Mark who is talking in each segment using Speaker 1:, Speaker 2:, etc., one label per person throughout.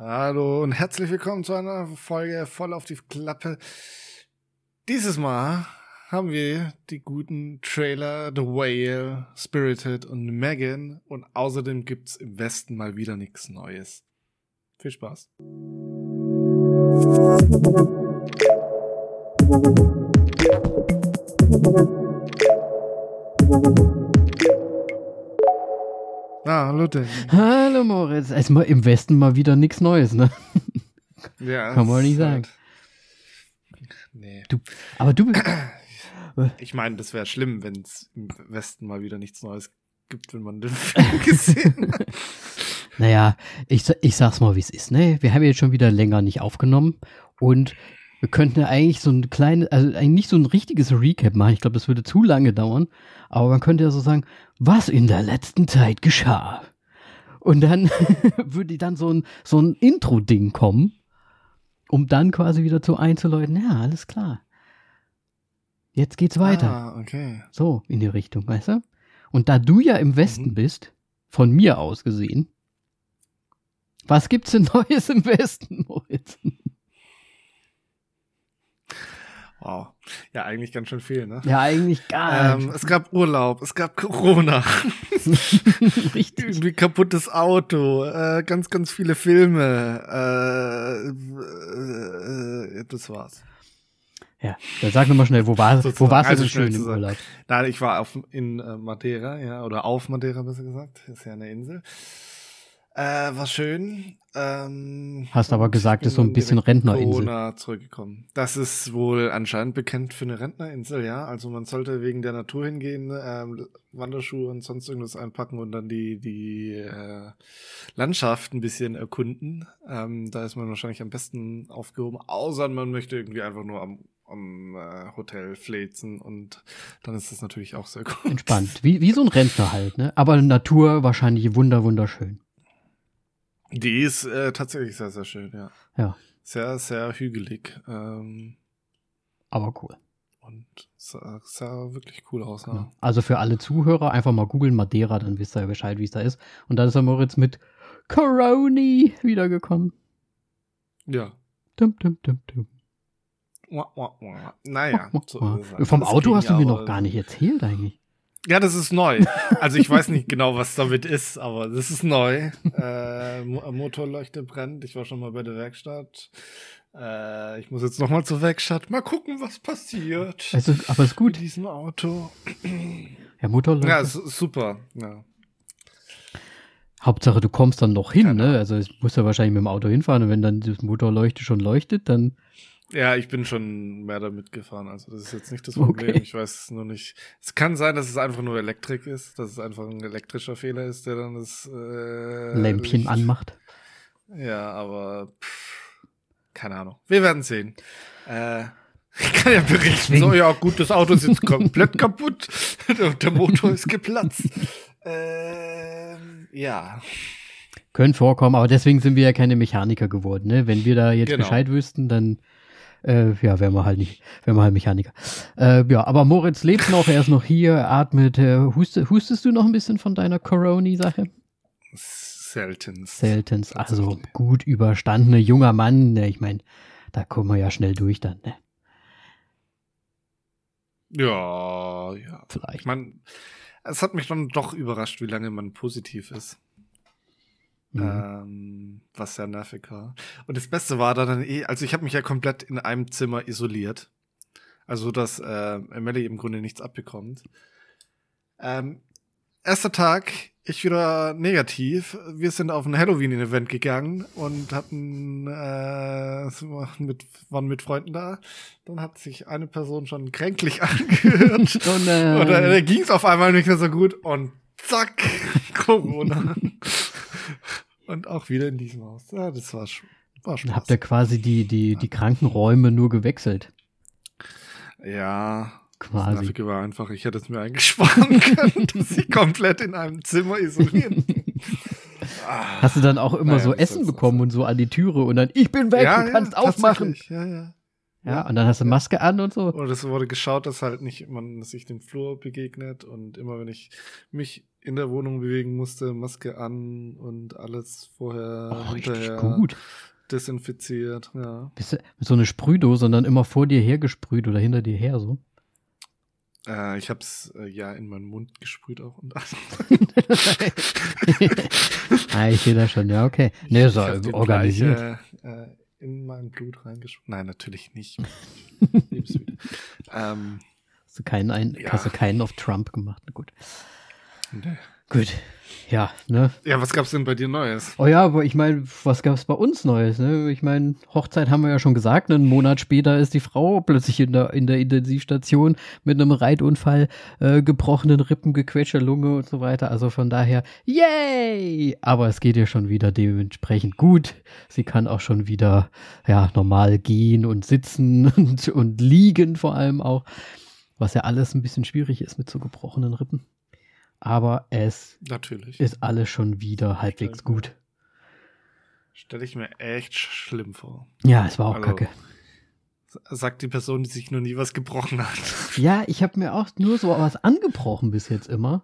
Speaker 1: Hallo und herzlich willkommen zu einer Folge voll auf die Klappe. Dieses Mal haben wir die guten Trailer The Whale, Spirited und Megan und außerdem gibt's im Westen mal wieder nichts Neues. Viel Spaß. Ah, hallo Danny.
Speaker 2: Hallo Moritz. Erstmal im Westen mal wieder nichts Neues, ne?
Speaker 1: Ja,
Speaker 2: Kann man nicht sagen.
Speaker 1: Halt, nee.
Speaker 2: Du, aber du bist.
Speaker 1: Ich meine, das wäre schlimm, wenn es im Westen mal wieder nichts Neues gibt, wenn man den Film gesehen hat.
Speaker 2: Naja, ich, ich sag's mal, wie es ist, ne? Wir haben jetzt schon wieder länger nicht aufgenommen und wir könnten ja eigentlich so ein kleines, also eigentlich nicht so ein richtiges Recap machen. Ich glaube, das würde zu lange dauern. Aber man könnte ja so sagen, was in der letzten Zeit geschah. Und dann würde dann so ein, so ein Intro-Ding kommen, um dann quasi wieder zu einzuläuten, ja, alles klar. Jetzt geht's weiter.
Speaker 1: Ah, okay.
Speaker 2: So, in die Richtung, weißt du? Und da du ja im Westen
Speaker 1: Mhm.
Speaker 2: bist, von mir aus gesehen, was gibt's denn Neues im Westen, Moritz?
Speaker 1: Wow. Ja, eigentlich ganz schön viel, ne?
Speaker 2: Ja, eigentlich gar
Speaker 1: Ähm, es gab Urlaub, es gab Corona,
Speaker 2: nicht. Richtig.
Speaker 1: irgendwie kaputtes Auto, äh, ganz, ganz viele Filme. Äh, äh, äh, das war's.
Speaker 2: Ja, dann sag mir mal schnell, wo, war, wo warst du
Speaker 1: Also
Speaker 2: denn
Speaker 1: schnell
Speaker 2: schön im. Urlaub?
Speaker 1: Nein, ich war auf, in äh, Madeira, ja, oder auf Madeira besser gesagt. Ist ja eine Insel. Äh, war schön. Ähm,
Speaker 2: Hast aber gesagt, ist so ein bisschen Rentnerinsel.
Speaker 1: Corona zurückgekommen. Das ist wohl anscheinend bekannt für eine Rentnerinsel, ja. Also man sollte wegen der Natur hingehen, ähm, Wanderschuhe und sonst irgendwas einpacken und dann die, die äh, Landschaft ein bisschen erkunden. Ähm, da ist man wahrscheinlich am besten aufgehoben, außer man möchte irgendwie einfach nur am, am äh, Hotel flezen und dann ist das natürlich auch sehr gut.
Speaker 2: Entspannt. Wie, wie so ein Rentner halt, ne? Aber Natur wahrscheinlich wunder, wunderschön.
Speaker 1: Die ist äh, tatsächlich sehr, sehr schön, ja.
Speaker 2: Ja.
Speaker 1: Sehr, sehr hügelig. Ähm,
Speaker 2: Aber cool.
Speaker 1: und sah, sah wirklich cool aus. Ja.
Speaker 2: Ja. Also für alle Zuhörer einfach mal googeln Madeira, dann wisst ihr ja Bescheid, wie es da ist. Und dann ist der Moritz mit Coroni wiedergekommen.
Speaker 1: ja.
Speaker 2: Dum, dum, dum, dum.
Speaker 1: Wah, wah, wah. Naja. so halt.
Speaker 2: Vom Auto hast du mir noch gar nicht erzählt eigentlich.
Speaker 1: Ja, das ist neu. Also ich weiß nicht genau, was damit ist, aber das ist neu. Äh, Mo- Motorleuchte brennt. Ich war schon mal bei der Werkstatt. Äh, ich muss jetzt noch mal zur Werkstatt. Mal gucken, was passiert
Speaker 2: Also, aber ist
Speaker 1: mit
Speaker 2: gut.
Speaker 1: diesem Auto.
Speaker 2: Ja, Motorleuchte.
Speaker 1: Ja, ist super. Ja.
Speaker 2: Hauptsache, du kommst dann noch hin, ne? Also, ich muss ja wahrscheinlich mit dem Auto hinfahren und wenn dann das Motorleuchte schon leuchtet, dann.
Speaker 1: Ja, ich bin schon mehr damit gefahren. Also das ist jetzt nicht das
Speaker 2: Okay.
Speaker 1: Problem. Ich weiß es nur nicht. Es kann sein, dass es einfach nur Elektrik ist, dass es einfach ein elektrischer Fehler ist, der dann das äh,
Speaker 2: Lämpchen
Speaker 1: Licht-
Speaker 2: anmacht.
Speaker 1: Ja, aber pff, keine Ahnung. Wir werden sehen. Äh, ich kann ja berichten.
Speaker 2: Deswegen-
Speaker 1: So, ja, gut, das Auto ist jetzt komplett kaputt. Der, der Motor ist geplatzt. Ähm, ja.
Speaker 2: Können vorkommen, aber deswegen sind wir ja keine Mechaniker geworden, ne? Wenn wir da jetzt
Speaker 1: Genau.
Speaker 2: Bescheid wüssten, dann. Äh, ja, wären wir halt nicht, wären wir halt Mechaniker. Äh, ja, aber Moritz lebt noch, er ist noch hier, er atmet. Äh, huste, hustest du noch ein bisschen von deiner Corona-Sache?
Speaker 1: Selten.
Speaker 2: Seltens, also gut überstandener junger Mann. Ne? Ich meine, da kommen wir ja schnell durch dann, ne?
Speaker 1: Ja, ja.
Speaker 2: Vielleicht.
Speaker 1: Ich meine, es hat mich dann doch überrascht, wie lange man positiv ist.
Speaker 2: Mhm.
Speaker 1: Ähm, was sehr nervig war. Und das Beste war dann eh, also ich habe mich ja komplett in einem Zimmer isoliert. Also, dass äh, Melly im Grunde nichts abbekommt. Ähm, erster Tag, ich wieder negativ. Wir sind auf ein Halloween-Event gegangen und hatten äh, mit, waren mit Freunden da. Dann hat sich eine Person schon kränklich angehört.
Speaker 2: Oh nein.
Speaker 1: Oder da ging es auf einmal nicht mehr so gut und zack, Corona. und auch wieder in diesem Haus. Ja, das war, war Spaß.
Speaker 2: habt ihr quasi die, die, die Krankenräume nur gewechselt.
Speaker 1: ja, das
Speaker 2: Quasi.
Speaker 1: Nervige war einfach, ich hätte es mir eingesparen können, dass ich komplett in einem Zimmer. Ah.
Speaker 2: Hast du dann auch immer
Speaker 1: Naja,
Speaker 2: so Essen bekommen und so an die Türe und dann, ich bin weg, du kannst aufmachen.
Speaker 1: tatsächlich, Ja, ja.
Speaker 2: Ja, und dann hast du Maske an und so.
Speaker 1: Und es wurde geschaut, dass halt nicht man sich dem Flur begegnet und immer wenn ich mich in der Wohnung bewegen musste, Maske an und alles vorher
Speaker 2: Oh,
Speaker 1: hinterher
Speaker 2: gut.
Speaker 1: desinfiziert. Ja.
Speaker 2: Bist du mit so eine Sprühdose und dann immer vor dir hergesprüht oder hinter dir her so?
Speaker 1: Äh, ich hab's äh, ja in meinen Mund gesprüht auch und alles.
Speaker 2: ah, ich sehe das schon, ja, okay. Nee, so organisiert.
Speaker 1: gleich, äh, in mein Blut reingesprüht. Nein, natürlich nicht. Ähm,
Speaker 2: Hast du keinen, ein,
Speaker 1: Ja.
Speaker 2: hast du keinen auf Trump gemacht? Na gut.
Speaker 1: Nee.
Speaker 2: Gut. Ja, ne?
Speaker 1: ja, was gab's denn bei dir Neues?
Speaker 2: Oh ja, aber ich meine, was gab's bei uns Neues? Ne? Ich meine, Hochzeit haben wir ja schon gesagt. ne? Einen Monat später ist die Frau plötzlich in der, in der Intensivstation mit einem Reitunfall, äh, gebrochenen Rippen, gequetschter Lunge und so weiter. Also von daher, yay! Aber es geht ihr schon wieder dementsprechend gut. Sie kann auch schon wieder ja normal gehen und sitzen und, und liegen vor allem auch. Was ja alles ein bisschen schwierig ist mit so gebrochenen Rippen. Aber es
Speaker 1: Natürlich.
Speaker 2: ist alles schon wieder halbwegs
Speaker 1: Stell mir-
Speaker 2: gut.
Speaker 1: Stelle ich mir echt sch- schlimm vor.
Speaker 2: Ja, es war auch
Speaker 1: Also,
Speaker 2: kacke.
Speaker 1: Sagt die Person, die sich noch nie was gebrochen hat.
Speaker 2: Ja, ich habe mir auch nur so was angebrochen bis jetzt immer.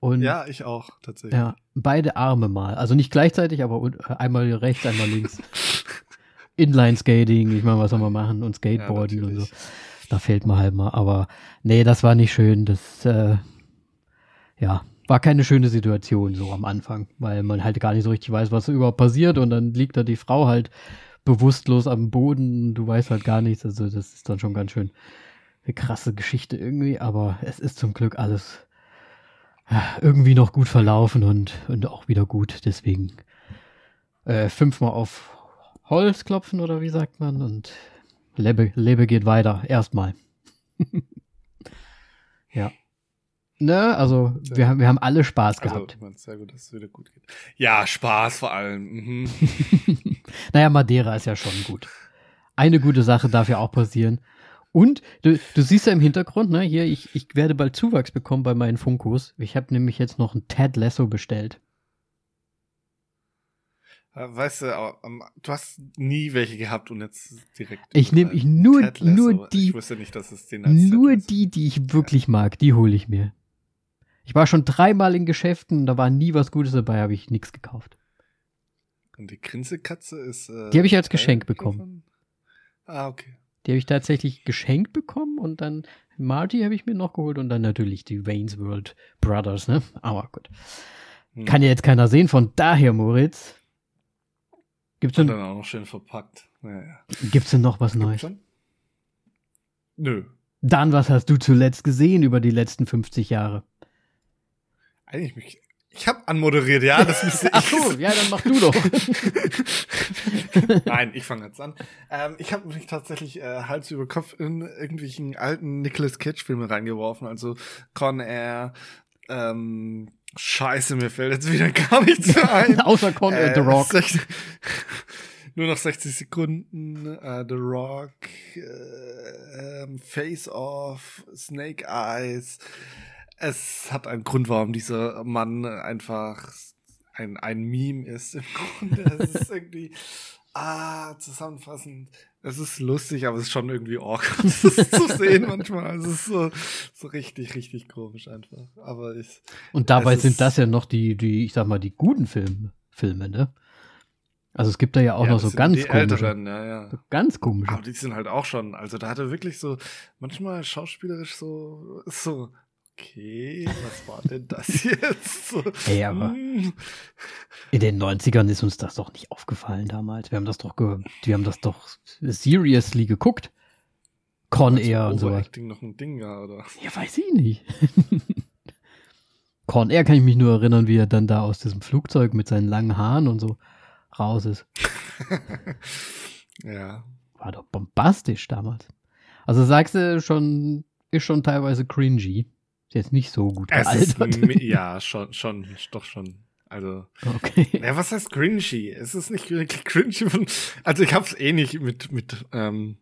Speaker 2: Und ja,
Speaker 1: ja, ich auch, tatsächlich.
Speaker 2: beide Arme mal. Also nicht gleichzeitig, aber einmal rechts, einmal links. Inline-Skating, ich meine, was soll man machen? Und Skateboarden und so. Da fällt man halt mal. Aber nee, das war nicht schön. Das, äh, ja, war keine schöne Situation so am Anfang, weil man halt gar nicht so richtig weiß, was überhaupt passiert. Und dann liegt da die Frau halt bewusstlos am Boden. Du weißt halt gar nichts. Also das ist dann schon ganz schön eine krasse Geschichte irgendwie. Aber es ist zum Glück alles ja, irgendwie noch gut verlaufen und, und auch wieder gut. Deswegen äh, fünfmal auf Holz klopfen oder wie sagt man? Und Lebe, Lebe geht weiter. Erstmal. ja. Ne, also
Speaker 1: Sehr
Speaker 2: wir, haben- wir haben alle Spaß
Speaker 1: Also,
Speaker 2: gehabt.
Speaker 1: mein, sehr gut, dass es wieder gut geht. Ja, Spaß vor allem. Mhm.
Speaker 2: naja, Madeira ist ja schon gut. Eine gute Sache darf ja auch passieren. Und du, du siehst ja im Hintergrund, ne, hier, ich, ich werde bald Zuwachs bekommen bei meinen Funkos. Ich habe nämlich jetzt noch ein Ted Lasso bestellt.
Speaker 1: Äh, Weißt du, ähm, du hast nie welche gehabt und jetzt direkt.
Speaker 2: Ich nehm-
Speaker 1: äh,
Speaker 2: ich nur- nur die-
Speaker 1: Ich wusste nicht, dass es den als
Speaker 2: Nur die, die ich wirklich mag, die hole ich mir. Ich war schon dreimal in Geschäften, da war nie was Gutes dabei, habe ich nichts gekauft.
Speaker 1: Und die Grinsekatze ist. Äh,
Speaker 2: Die habe ich als Geschenk bekommen.
Speaker 1: Ah, okay.
Speaker 2: Die habe ich tatsächlich geschenkt bekommen und dann Marty habe ich mir noch geholt und dann natürlich die Wayne's World Brothers, ne? Aber gut.
Speaker 1: Hm.
Speaker 2: Kann ja jetzt keiner sehen, von daher, Moritz. Gibt's denn,
Speaker 1: dann auch noch schön verpackt. Ja, ja.
Speaker 2: gibt's denn noch was Neues?
Speaker 1: Schon? Nö.
Speaker 2: Dann, was hast du zuletzt gesehen über die letzten 50 Jahre?
Speaker 1: Eigentlich mich. Ich habe anmoderiert, ja, das müsste
Speaker 2: Ach so, ja, dann mach du doch.
Speaker 1: Nein, ich fange jetzt an. Ähm, ich habe mich tatsächlich äh, Hals über Kopf in irgendwelchen alten Nicolas Cage-Filme reingeworfen. Also Con Air, ähm, Scheiße, mir fällt jetzt wieder gar nichts ein.
Speaker 2: Außer Con äh, The Rock.
Speaker 1: 60, nur noch 60 Sekunden. Äh, The Rock, äh, ähm, Face Off, Snake Eyes. Es hat einen Grund, warum dieser Mann einfach ein, ein Meme ist im Grunde. Es ist irgendwie, ah, zusammenfassend. Es ist lustig, aber es ist schon irgendwie awkward, das zu sehen manchmal. Es ist so, so richtig, richtig komisch einfach. Aber ich,
Speaker 2: Und dabei sind
Speaker 1: ist-
Speaker 2: das ja noch die, die, ich sag mal, die guten Film, Filme, ne? Also es gibt da ja auch
Speaker 1: ja,
Speaker 2: noch so ganz
Speaker 1: die
Speaker 2: komische.
Speaker 1: Älteren, ja, ja.
Speaker 2: So ganz komische.
Speaker 1: Aber die sind halt auch schon, also da hat er wirklich so, manchmal schauspielerisch so, so, okay, was war denn das jetzt? So,
Speaker 2: Ey, aber-
Speaker 1: hm.
Speaker 2: In den 90ern ist uns das doch nicht aufgefallen damals. Wir haben das doch, wir haben das doch seriously geguckt. Con
Speaker 1: Als
Speaker 2: Air und.
Speaker 1: Overacting noch ein Ding, ja, oder?
Speaker 2: Ja, weiß ich nicht. Con Air kann ich mich nur erinnern, wie er dann da aus diesem Flugzeug mit seinen langen Haaren und so raus ist.
Speaker 1: ja.
Speaker 2: War doch bombastisch damals. Also sagst du schon, ist schon teilweise cringy. Ist jetzt nicht so gut
Speaker 1: ist,
Speaker 2: gealtert.
Speaker 1: mi- ja, schon, schon, doch schon. Also,
Speaker 2: Okay.
Speaker 1: ja, was heißt cringy? Es ist nicht wirklich cringy. Von, also ich hab's eh nicht mit, mit, ähm,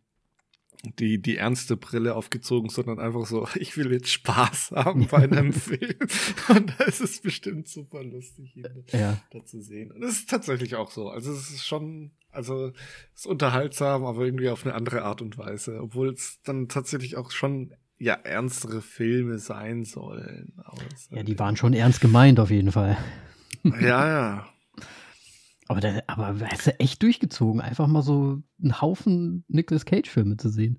Speaker 1: die, die ernste Brille aufgezogen, sondern einfach so, ich will jetzt Spaß haben bei einem Film. Und da ist es bestimmt super lustig, ihn
Speaker 2: Ja.
Speaker 1: da zu sehen. Und es ist tatsächlich auch so. Also es ist schon, also es ist unterhaltsam, aber irgendwie auf eine andere Art und Weise. Obwohl es dann tatsächlich auch schon ja ernstere Filme sein sollen.
Speaker 2: ja, die waren schon ernst gemeint auf jeden Fall.
Speaker 1: Ja, ja.
Speaker 2: Aber, der, aber hast du echt durchgezogen, einfach mal so einen Haufen Nicolas Cage-Filme zu sehen.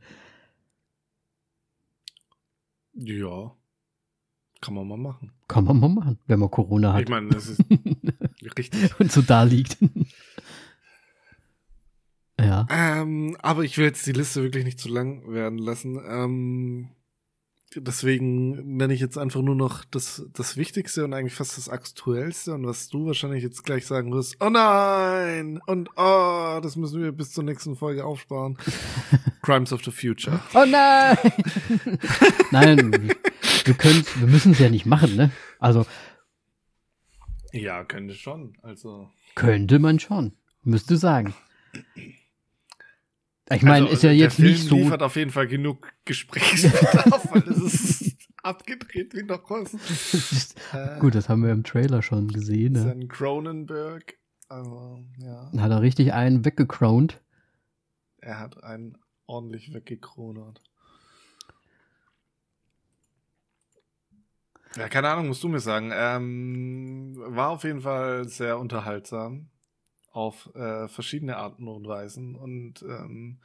Speaker 1: Ja. Kann man mal machen.
Speaker 2: Kann man mal machen, wenn man Corona hat.
Speaker 1: Ich meine, das ist richtig.
Speaker 2: Und so da liegt. ja.
Speaker 1: Ähm, aber ich will jetzt die Liste wirklich nicht zu lang werden lassen. Ähm, deswegen nenne ich jetzt einfach nur noch das, das Wichtigste und eigentlich fast das Aktuellste und was du wahrscheinlich jetzt gleich sagen wirst. Oh nein! Und oh, das müssen wir bis zur nächsten Folge aufsparen. Crimes of the Future.
Speaker 2: Oh nein! nein, wir können wir müssen es ja nicht machen, ne? Also.
Speaker 1: Ja, könnte schon. Also.
Speaker 2: Könnte man schon. Müsste sagen. Ich meine, also, ist ja jetzt Film nicht so.
Speaker 1: liefert auf jeden Fall genug Gesprächsbedarf, weil es ist abgedreht wie noch was.
Speaker 2: äh, Gut, das haben wir im Trailer schon gesehen. Ne?
Speaker 1: Ist Cronenberg. Also, ja.
Speaker 2: Hat er richtig einen weggecroned?
Speaker 1: Er hat einen ordentlich weggekronert. Ja, keine Ahnung, musst du mir sagen. Ähm, war auf jeden Fall sehr unterhaltsam auf äh, verschiedene Arten und Weisen und ähm,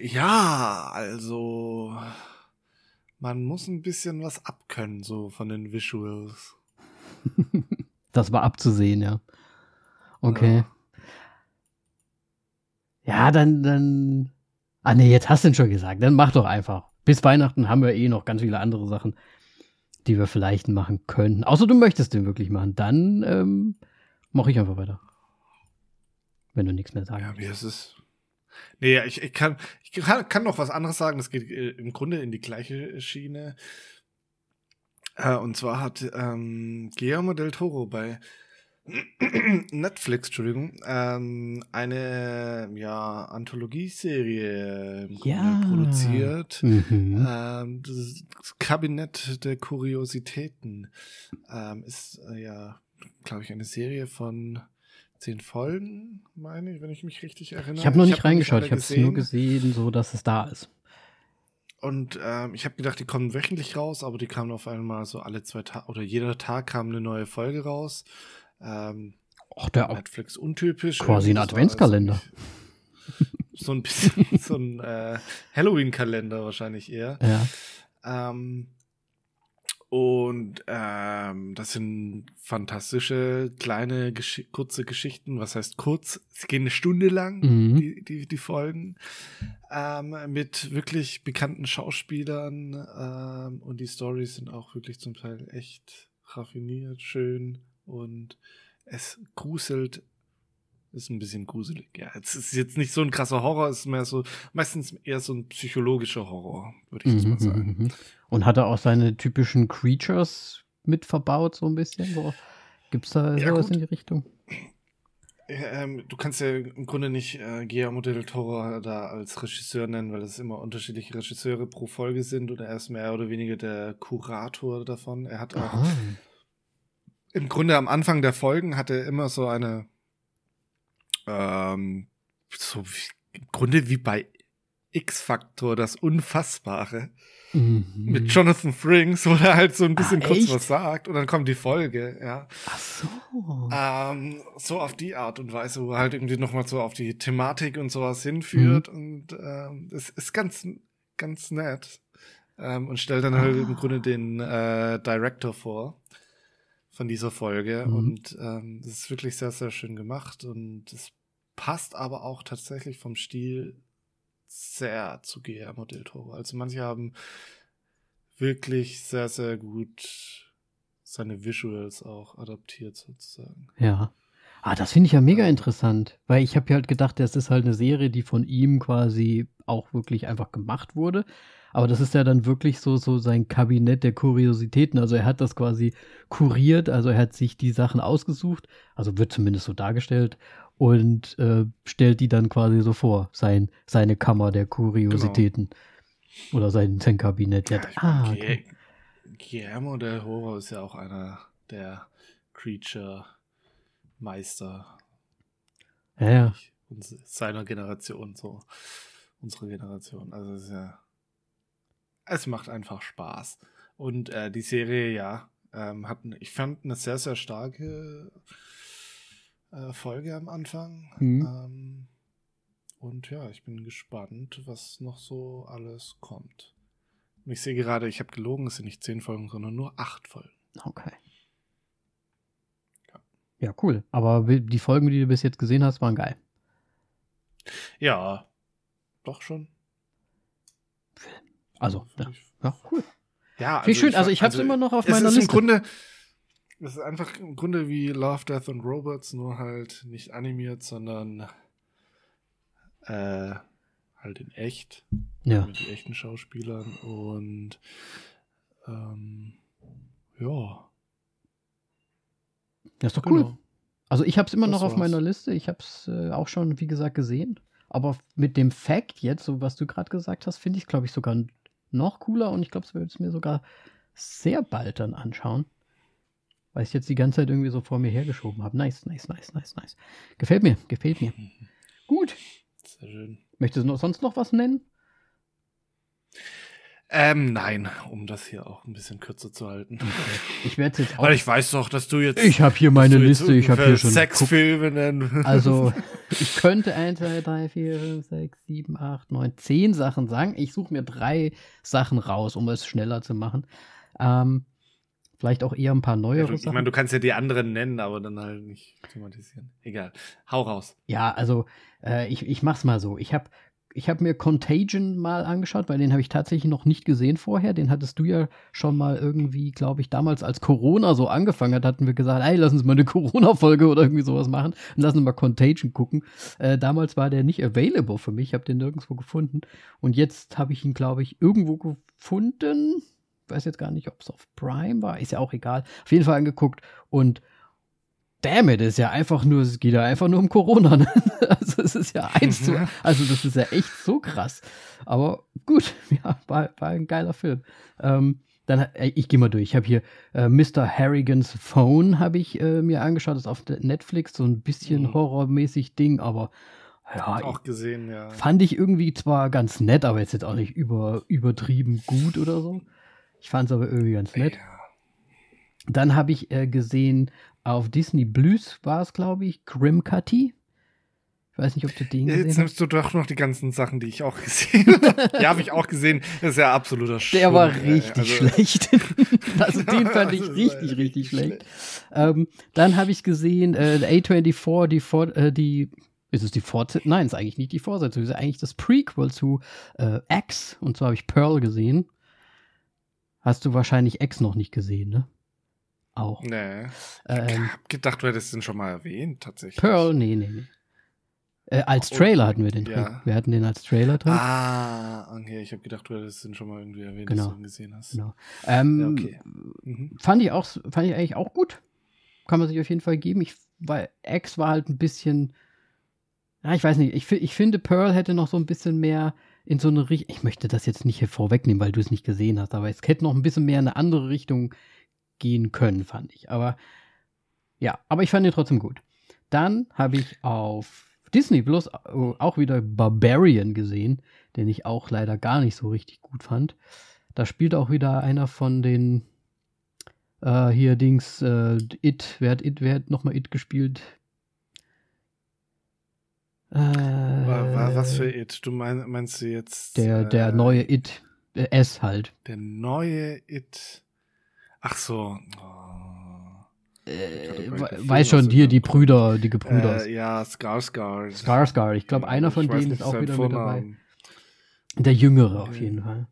Speaker 1: ja, also man muss ein bisschen was abkönnen, so von den Visuals.
Speaker 2: das war abzusehen, ja. Okay. Ja, ja dann, dann. Ah, nee, jetzt hast du ihn schon gesagt. Dann mach doch einfach. Bis Weihnachten haben wir eh noch ganz viele andere Sachen die wir vielleicht machen könnten. Außer du möchtest den wirklich machen. Dann ähm, mache ich einfach weiter. Wenn du nichts mehr sagen
Speaker 1: Ja, mir ist es. Nee, ich, ich, kann, ich kann, kann noch was anderes sagen. Das geht äh, im Grunde in die gleiche Schiene. Äh, und zwar hat ähm, Guillermo del Toro bei Netflix, Entschuldigung, ähm, eine ja, Anthologieserie
Speaker 2: ja.
Speaker 1: produziert. Mhm. Ähm, das Kabinett der Kuriositäten ähm, ist äh, ja, glaube ich, eine Serie von zehn Folgen, meine ich, wenn ich mich richtig erinnere.
Speaker 2: Ich habe noch nicht ich hab reingeschaut, ich habe es nur gesehen, so dass es da ist.
Speaker 1: Und ähm, ich habe gedacht, die kommen wöchentlich raus, aber die kamen auf einmal so alle zwei Tage oder jeder Tag kam eine neue Folge raus. Ähm,
Speaker 2: Ach, der
Speaker 1: Netflix untypisch.
Speaker 2: Quasi ein Adventskalender.
Speaker 1: So ein bisschen so ein äh, Halloween-Kalender wahrscheinlich eher.
Speaker 2: Ja.
Speaker 1: Ähm, und ähm, das sind fantastische kleine Gesch kurze Geschichten. Was heißt kurz? Sie gehen eine Stunde lang, mhm. die, die, die Folgen, ähm, mit wirklich bekannten Schauspielern. Ähm, und die Stories sind auch wirklich zum Teil echt raffiniert, schön und es gruselt. Ist ein bisschen gruselig. Ja, es ist jetzt nicht so ein krasser Horror, es ist mehr so, meistens eher so ein psychologischer Horror, würde ich jetzt mal mhm, sagen. Mhm, mhm.
Speaker 2: Und hat er auch seine typischen Creatures mit verbaut, so ein bisschen? Gibt es da ja, sowas gut. in die Richtung?
Speaker 1: Ähm, du kannst ja im Grunde nicht äh, Guillermo del Toro da als Regisseur nennen, weil es immer unterschiedliche Regisseure pro Folge sind oder er ist mehr oder weniger der Kurator davon. Er hat auch Aha im Grunde am Anfang der Folgen hatte immer so eine, ähm, so wie, im Grunde wie bei X-Factor, das Unfassbare. Mhm. Mit Jonathan Frinks, wo er halt so ein bisschen ah, kurz was sagt und dann kommt die Folge, ja.
Speaker 2: Ach so.
Speaker 1: Ähm, so auf die Art und Weise, wo er halt irgendwie nochmal so auf die Thematik und sowas hinführt mhm. und ähm, es ist ganz, ganz nett. Ähm, und stellt dann halt ah. im Grunde den äh, Director vor von dieser Folge. Mhm. Und ähm, das ist wirklich sehr, sehr schön gemacht. Und es passt aber auch tatsächlich vom Stil sehr zu Guillermo del Toro. Also manche haben wirklich sehr, sehr gut seine Visuals auch adaptiert sozusagen.
Speaker 2: Ja. Ah, das finde ich ja mega interessant, weil ich habe ja halt gedacht, das ist halt eine Serie, die von ihm quasi auch wirklich einfach gemacht wurde. Aber das ist ja dann wirklich so, so sein Kabinett der Kuriositäten. Also er hat das quasi kuriert, also er hat sich die Sachen ausgesucht, also wird zumindest so dargestellt und äh, stellt die dann quasi so vor, sein, seine Kammer der Kuriositäten. Genau. Oder sein, sein Kabinett. Ja,
Speaker 1: ah, okay. Guillermo del Toro ist ja auch einer der Creature-Meister.
Speaker 2: Ja, ja.
Speaker 1: seiner Generation so. unsere Generation. Also es ist ja, es macht einfach Spaß. Und äh, die Serie, ja, ähm, hat, ich fand eine sehr, sehr starke äh, Folge am Anfang.
Speaker 2: Mhm.
Speaker 1: Ähm, und ja, ich bin gespannt, was noch so alles kommt. Und ich sehe gerade, ich habe gelogen, es sind nicht zehn Folgen, sondern nur acht Folgen.
Speaker 2: Okay.
Speaker 1: Ja.
Speaker 2: Cool. Aber die Folgen, die du bis jetzt gesehen hast, waren geil.
Speaker 1: Ja, doch schon.
Speaker 2: Also, ja,
Speaker 1: ich-
Speaker 2: ja cool.
Speaker 1: Ja,
Speaker 2: ich schön. Also, ich hab's immer noch auf meiner Liste.
Speaker 1: Im Grunde, es ist einfach im Grunde wie Love, Death and Robots, nur halt nicht animiert, sondern äh, halt in echt.
Speaker 2: Ja.
Speaker 1: Mit echten Schauspielern und ähm, ja.
Speaker 2: Das ist doch cool.
Speaker 1: Genau.
Speaker 2: Also ich habe es immer
Speaker 1: Das
Speaker 2: noch auf
Speaker 1: war's.
Speaker 2: meiner Liste. Ich habe es äh, auch schon, wie gesagt, gesehen. Aber mit dem Fact jetzt, so was du gerade gesagt hast, finde ich, glaube ich, sogar noch cooler. Und ich glaube, es würde es mir sogar sehr bald dann anschauen. Weil ich jetzt die ganze Zeit irgendwie so vor mir hergeschoben habe. Nice, nice, nice, nice, nice. Gefällt mir, gefällt mir. Gut.
Speaker 1: Sehr schön.
Speaker 2: Möchtest du noch, sonst noch was nennen?
Speaker 1: Ähm, nein, um das hier auch ein bisschen kürzer zu halten.
Speaker 2: Ich werde es jetzt auch.
Speaker 1: Weil ich weiß doch, dass du jetzt.
Speaker 2: Ich habe hier meine
Speaker 1: du
Speaker 2: Liste. Ich habe hier schon.
Speaker 1: sechs Filme nennen.
Speaker 2: Also, ich könnte 1, 2, 3, 4, 5, 6, 7, 8, 9, 10 Sachen sagen. Ich suche mir drei Sachen raus, um es schneller zu machen. Ähm, vielleicht auch eher ein paar
Speaker 1: Ja,
Speaker 2: neuere
Speaker 1: du, ich
Speaker 2: Sachen.
Speaker 1: meine, du kannst ja die anderen nennen, aber dann halt nicht thematisieren. Egal. Hau raus.
Speaker 2: Ja, also äh, ich, ich mach's mal so. Ich habe ich hab mir Contagion mal angeschaut, weil den habe ich tatsächlich noch nicht gesehen vorher. Den hattest du ja schon mal irgendwie, glaube ich, damals als Corona so angefangen hat, hatten wir gesagt, ey, lass uns mal eine Corona-Folge oder irgendwie sowas machen und lass uns mal Contagion gucken. Äh, damals war der nicht available für mich, ich habe den nirgendwo gefunden. Und jetzt habe ich ihn, glaube ich, irgendwo gefunden. Weiß jetzt gar nicht, ob es auf Prime war, ist ja auch egal. Auf jeden Fall angeguckt und damn it, ist ja einfach nur, es geht ja einfach nur um Corona. Ne? Also es ist ja eins zu, also das ist ja echt so krass. Aber gut, ja, war, war ein geiler Film. Ähm, dann, äh, ich gehe mal durch. Ich habe hier äh, Mr. Harrigans Phone habe ich äh, mir angeschaut. Das ist auf Netflix so ein bisschen
Speaker 1: Mhm.
Speaker 2: horrormäßig Ding, aber ja,
Speaker 1: auch gesehen, ja.
Speaker 2: fand ich irgendwie zwar ganz nett, aber jetzt, jetzt auch nicht über, übertrieben gut oder so. Ich fand es aber irgendwie ganz nett.
Speaker 1: Ja.
Speaker 2: Dann habe ich äh, gesehen, auf Disney Blues war es, glaube ich, Grim Cutty. Ich weiß nicht, ob du den
Speaker 1: Jetzt
Speaker 2: hast.
Speaker 1: nimmst du doch noch die ganzen Sachen, die ich auch gesehen habe. ja, habe ich auch gesehen. Das ist ja absoluter
Speaker 2: Der war
Speaker 1: Schund,
Speaker 2: richtig
Speaker 1: Also,
Speaker 2: schlecht. also den fand ich richtig, richtig schlecht. Ähm, dann habe ich gesehen, äh, A24, die, äh, die, ist es die Fortsetzung? Nein, ist eigentlich nicht die Fortsetzung, ist eigentlich das Prequel zu äh, X. Und zwar habe ich Pearl gesehen. Hast du wahrscheinlich X noch nicht gesehen, ne? Auch.
Speaker 1: Nee.
Speaker 2: Ähm,
Speaker 1: ich hab gedacht, du hättest den schon mal erwähnt, tatsächlich.
Speaker 2: Pearl, nee, nee, nee. Äh, als
Speaker 1: Oh,
Speaker 2: Trailer hatten wir den drin.
Speaker 1: ja.
Speaker 2: Wir hatten den als Trailer drin.
Speaker 1: Ah, okay, ich habe gedacht, du hättest den schon mal irgendwie erwähnt,
Speaker 2: Genau.
Speaker 1: dass du ihn gesehen hast.
Speaker 2: Genau. Ähm,
Speaker 1: Ja, okay. Mhm.
Speaker 2: fand ich auch, fand ich eigentlich auch gut. Kann man sich auf jeden Fall geben. Ich, weil X war halt ein bisschen, ja, ich weiß nicht, ich, ich finde, Pearl hätte noch so ein bisschen mehr in so eine Richtung, ich möchte das jetzt nicht hier vorwegnehmen, weil du es nicht gesehen hast, aber es hätte noch ein bisschen mehr in eine andere Richtung gehen können, fand ich. Aber ja, aber ich fand ihn trotzdem gut. Dann habe ich auf Disney Plus auch wieder Barbarian gesehen, den ich auch leider gar nicht so richtig gut fand. Da spielt auch wieder einer von den äh, hier Dings äh, It, wer hat It, wer hat nochmal It gespielt? Äh,
Speaker 1: Wa- wa- Was für It? Du mein, meinst du jetzt
Speaker 2: der, der
Speaker 1: äh,
Speaker 2: neue It, äh, S halt.
Speaker 1: Der neue It. Ach so. Oh.
Speaker 2: Äh, weiß schon, hier
Speaker 1: im
Speaker 2: die. Brüder, die Gebrüder.
Speaker 1: Äh, ja, Skarsgård.
Speaker 2: Skarsgård, ich glaube, einer von
Speaker 1: Ich
Speaker 2: denen
Speaker 1: nicht
Speaker 2: ist auch wieder mit dabei. Der Jüngere auf jeden Fall.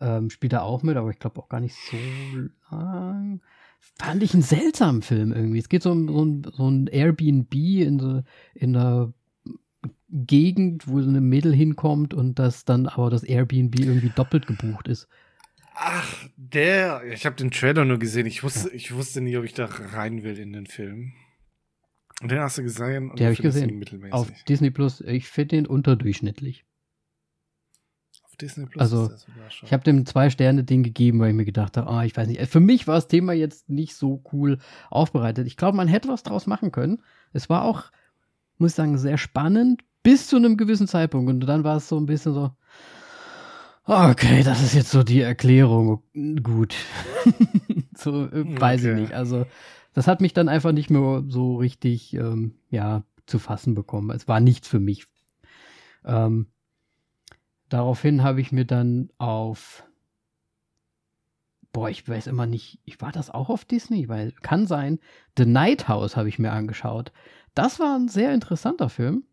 Speaker 2: Ähm, spielt er auch mit, aber ich glaube auch gar nicht so lang. Fand ich einen seltsamen Film irgendwie. Es geht so um so ein, so ein Airbnb in, so, in einer Gegend, wo so eine Mädel hinkommt und das dann aber das Airbnb irgendwie doppelt gebucht ist.
Speaker 1: Ach, der. Ich habe den Trailer nur gesehen. Ich wusste, ich wusste nie, ob ich da rein will in den Film. Und den hast du gesehen? und
Speaker 2: Den hab
Speaker 1: du
Speaker 2: ich gesehen.
Speaker 1: Mittelmäßig.
Speaker 2: Auf Disney Plus, ich finde den unterdurchschnittlich.
Speaker 1: Auf Disney Plus
Speaker 2: Also,
Speaker 1: ist der sogar schon.
Speaker 2: Ich habe dem zwei Sterne Ding gegeben, weil ich mir gedacht habe, ah, ich weiß nicht. Für mich war das Thema jetzt nicht so cool aufbereitet. Ich glaube, man hätte was draus machen können. Es war auch, muss ich sagen, sehr spannend, Bis zu einem gewissen Zeitpunkt. Und dann war es so ein bisschen so, okay, das ist jetzt so die Erklärung. Gut. so, äh, weiß okay. ich nicht. Also, das hat mich dann einfach nicht mehr so richtig, ähm, ja, zu fassen bekommen. Es war nichts für mich. Ähm, daraufhin habe ich mir dann auf boah, ich weiß immer nicht, ich war das auch auf Disney, weil kann sein. The Night House habe ich mir angeschaut. Das war ein sehr interessanter Film,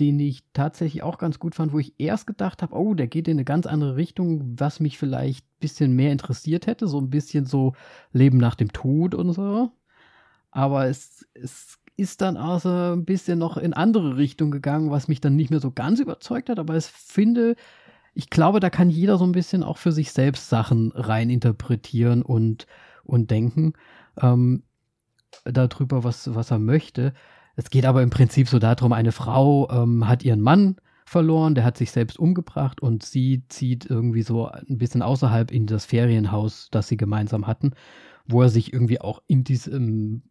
Speaker 2: den ich tatsächlich auch ganz gut fand, wo ich erst gedacht habe, oh, der geht in eine ganz andere Richtung, was mich vielleicht ein bisschen mehr interessiert hätte, so ein bisschen so Leben nach dem Tod und so. Aber es, es ist dann also ein bisschen noch in andere Richtung gegangen, was mich dann nicht mehr so ganz überzeugt hat, aber ich finde, ich glaube, da kann jeder so ein bisschen auch für sich selbst Sachen reininterpretieren und, und denken ähm, darüber, was, was er möchte. Es geht aber im Prinzip so darum, eine Frau ähm, hat ihren Mann verloren, der hat sich selbst umgebracht und sie zieht irgendwie so ein bisschen außerhalb in das Ferienhaus, das sie gemeinsam hatten, wo er sich irgendwie auch in diesem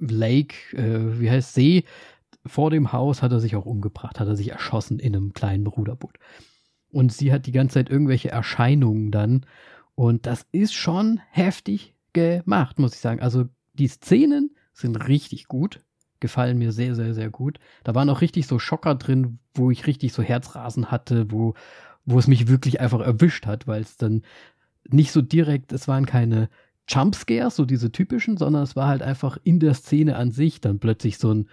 Speaker 2: Lake, äh, wie heißt See, vor dem Haus hat er sich auch umgebracht, hat er sich erschossen in einem kleinen Ruderboot. Und sie hat die ganze Zeit irgendwelche Erscheinungen dann. Und das ist schon heftig gemacht, muss ich sagen. Also die Szenen sind richtig gut, gefallen mir sehr, sehr, sehr gut. Da waren auch richtig so Schocker drin, wo ich richtig so Herzrasen hatte, wo, wo es mich wirklich einfach erwischt hat, weil es dann nicht so direkt, es waren keine Jumpscares, so diese typischen, sondern es war halt einfach in der Szene an sich dann plötzlich so ein,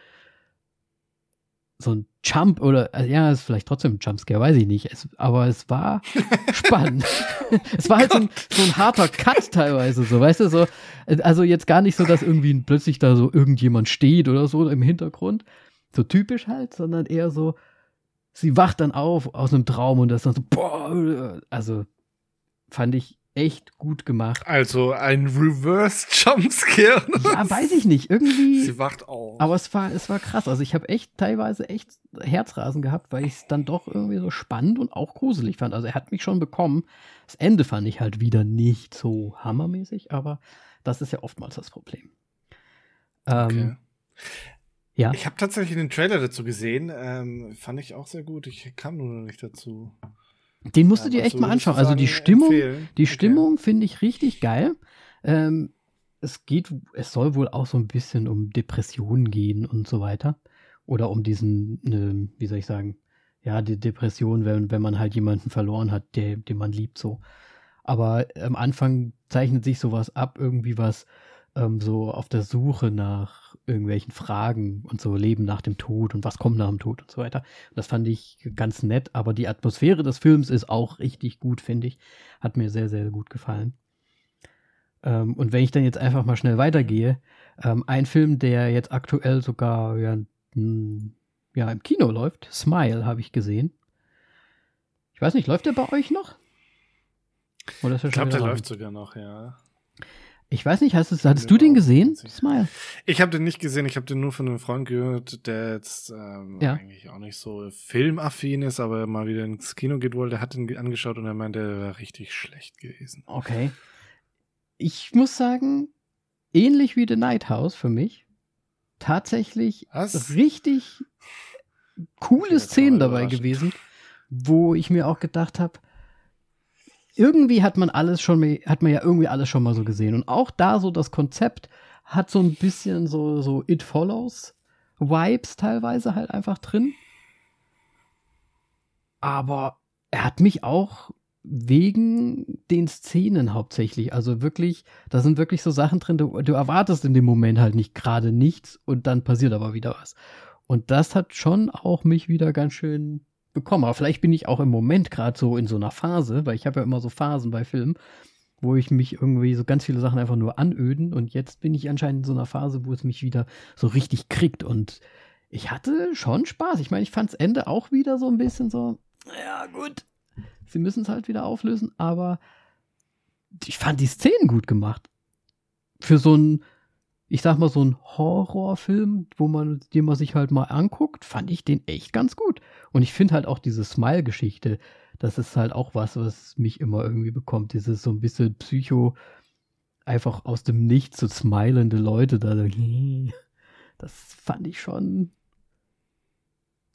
Speaker 2: so ein Jump oder äh, ja, ist vielleicht trotzdem ein Jumpscare, weiß ich nicht. Es, aber es war spannend. es war halt so ein, so ein, harter Cut teilweise, so, weißt du, so, äh, also jetzt gar nicht so, dass irgendwie plötzlich da so irgendjemand steht oder so im Hintergrund. So typisch halt, sondern eher so, sie wacht dann auf aus einem Traum und das dann so, boah, also fand ich echt gut gemacht.
Speaker 1: Also ein Reverse Jumpscare.
Speaker 2: Ja, weiß ich nicht. Irgendwie.
Speaker 1: Sie wacht auf.
Speaker 2: Aber es war, es war krass. Also ich habe echt teilweise echt Herzrasen gehabt, weil ich es dann doch irgendwie so spannend und auch gruselig fand. Also er hat mich schon bekommen. Das Ende fand ich halt wieder nicht so hammermäßig, aber das ist ja oftmals das Problem.
Speaker 1: Ähm, okay. Ja. Ich habe tatsächlich den Trailer dazu gesehen. Ähm, fand ich auch sehr gut. Ich kam nur noch nicht dazu.
Speaker 2: Den musst ja, du dir echt mal anschauen. Also die Stimmung, empfehlen. die okay. Stimmung finde ich richtig geil. Ähm, es geht, es soll wohl auch so ein bisschen um Depressionen gehen und so weiter. Oder um diesen, ne, wie soll ich sagen, ja, die Depression, wenn, wenn man halt jemanden verloren hat, der, den man liebt, so. Aber am Anfang zeichnet sich sowas ab, irgendwie was ähm, so auf der Suche nach irgendwelchen Fragen und so Leben nach dem Tod und was kommt nach dem Tod und so weiter. Das fand ich ganz nett, aber die Atmosphäre des Films ist auch richtig gut, finde ich. Hat mir sehr, sehr gut gefallen. Ähm, und wenn ich dann jetzt einfach mal schnell weitergehe, ähm, ein Film, der jetzt aktuell sogar ja, ja im Kino läuft, Smile, habe ich gesehen. Ich weiß nicht, läuft der bei euch noch?
Speaker 1: Oder ist ich glaube, der läuft sogar noch, ja.
Speaker 2: Ich weiß nicht, hast du, hattest du den gesehen, Smile?
Speaker 1: Ich habe den nicht gesehen, ich habe den nur von einem Freund gehört, der jetzt ähm, ja. eigentlich auch nicht so filmaffin ist, aber mal wieder ins Kino geht wohl. Der hat den angeschaut und er meinte, der war richtig schlecht gewesen.
Speaker 2: Okay. Ich muss sagen, ähnlich wie The Night House für mich, tatsächlich Was? richtig coole Szenen dabei gewesen, wo ich mir auch gedacht habe, irgendwie hat man alles schon, hat man ja irgendwie alles schon mal so gesehen. Und auch da so das Konzept hat so ein bisschen so, so It Follows Vibes teilweise halt einfach drin. Aber er hat mich auch wegen den Szenen hauptsächlich, also wirklich, da sind wirklich so Sachen drin, du, du erwartest in dem Moment halt nicht gerade nichts und dann passiert aber wieder was. Und das hat schon auch mich wieder ganz schön bekommen. Aber vielleicht bin ich auch im Moment gerade so in so einer Phase, weil ich habe ja immer so Phasen bei Filmen, wo ich mich irgendwie so ganz viele Sachen einfach nur anöden und jetzt bin ich anscheinend in so einer Phase, wo es mich wieder so richtig kriegt und ich hatte schon Spaß. Ich meine, ich fand das Ende auch wieder so ein bisschen so, ja gut, sie müssen es halt wieder auflösen, aber ich fand die Szenen gut gemacht. Für so ein ich sag mal, so ein Horrorfilm, wo man, den man sich halt mal anguckt, fand ich den echt ganz gut. Und ich finde halt auch diese Smile-Geschichte, das ist halt auch was, was mich immer irgendwie bekommt. Dieses so ein bisschen Psycho, einfach aus dem Nichts so smilende Leute da. Das fand ich schon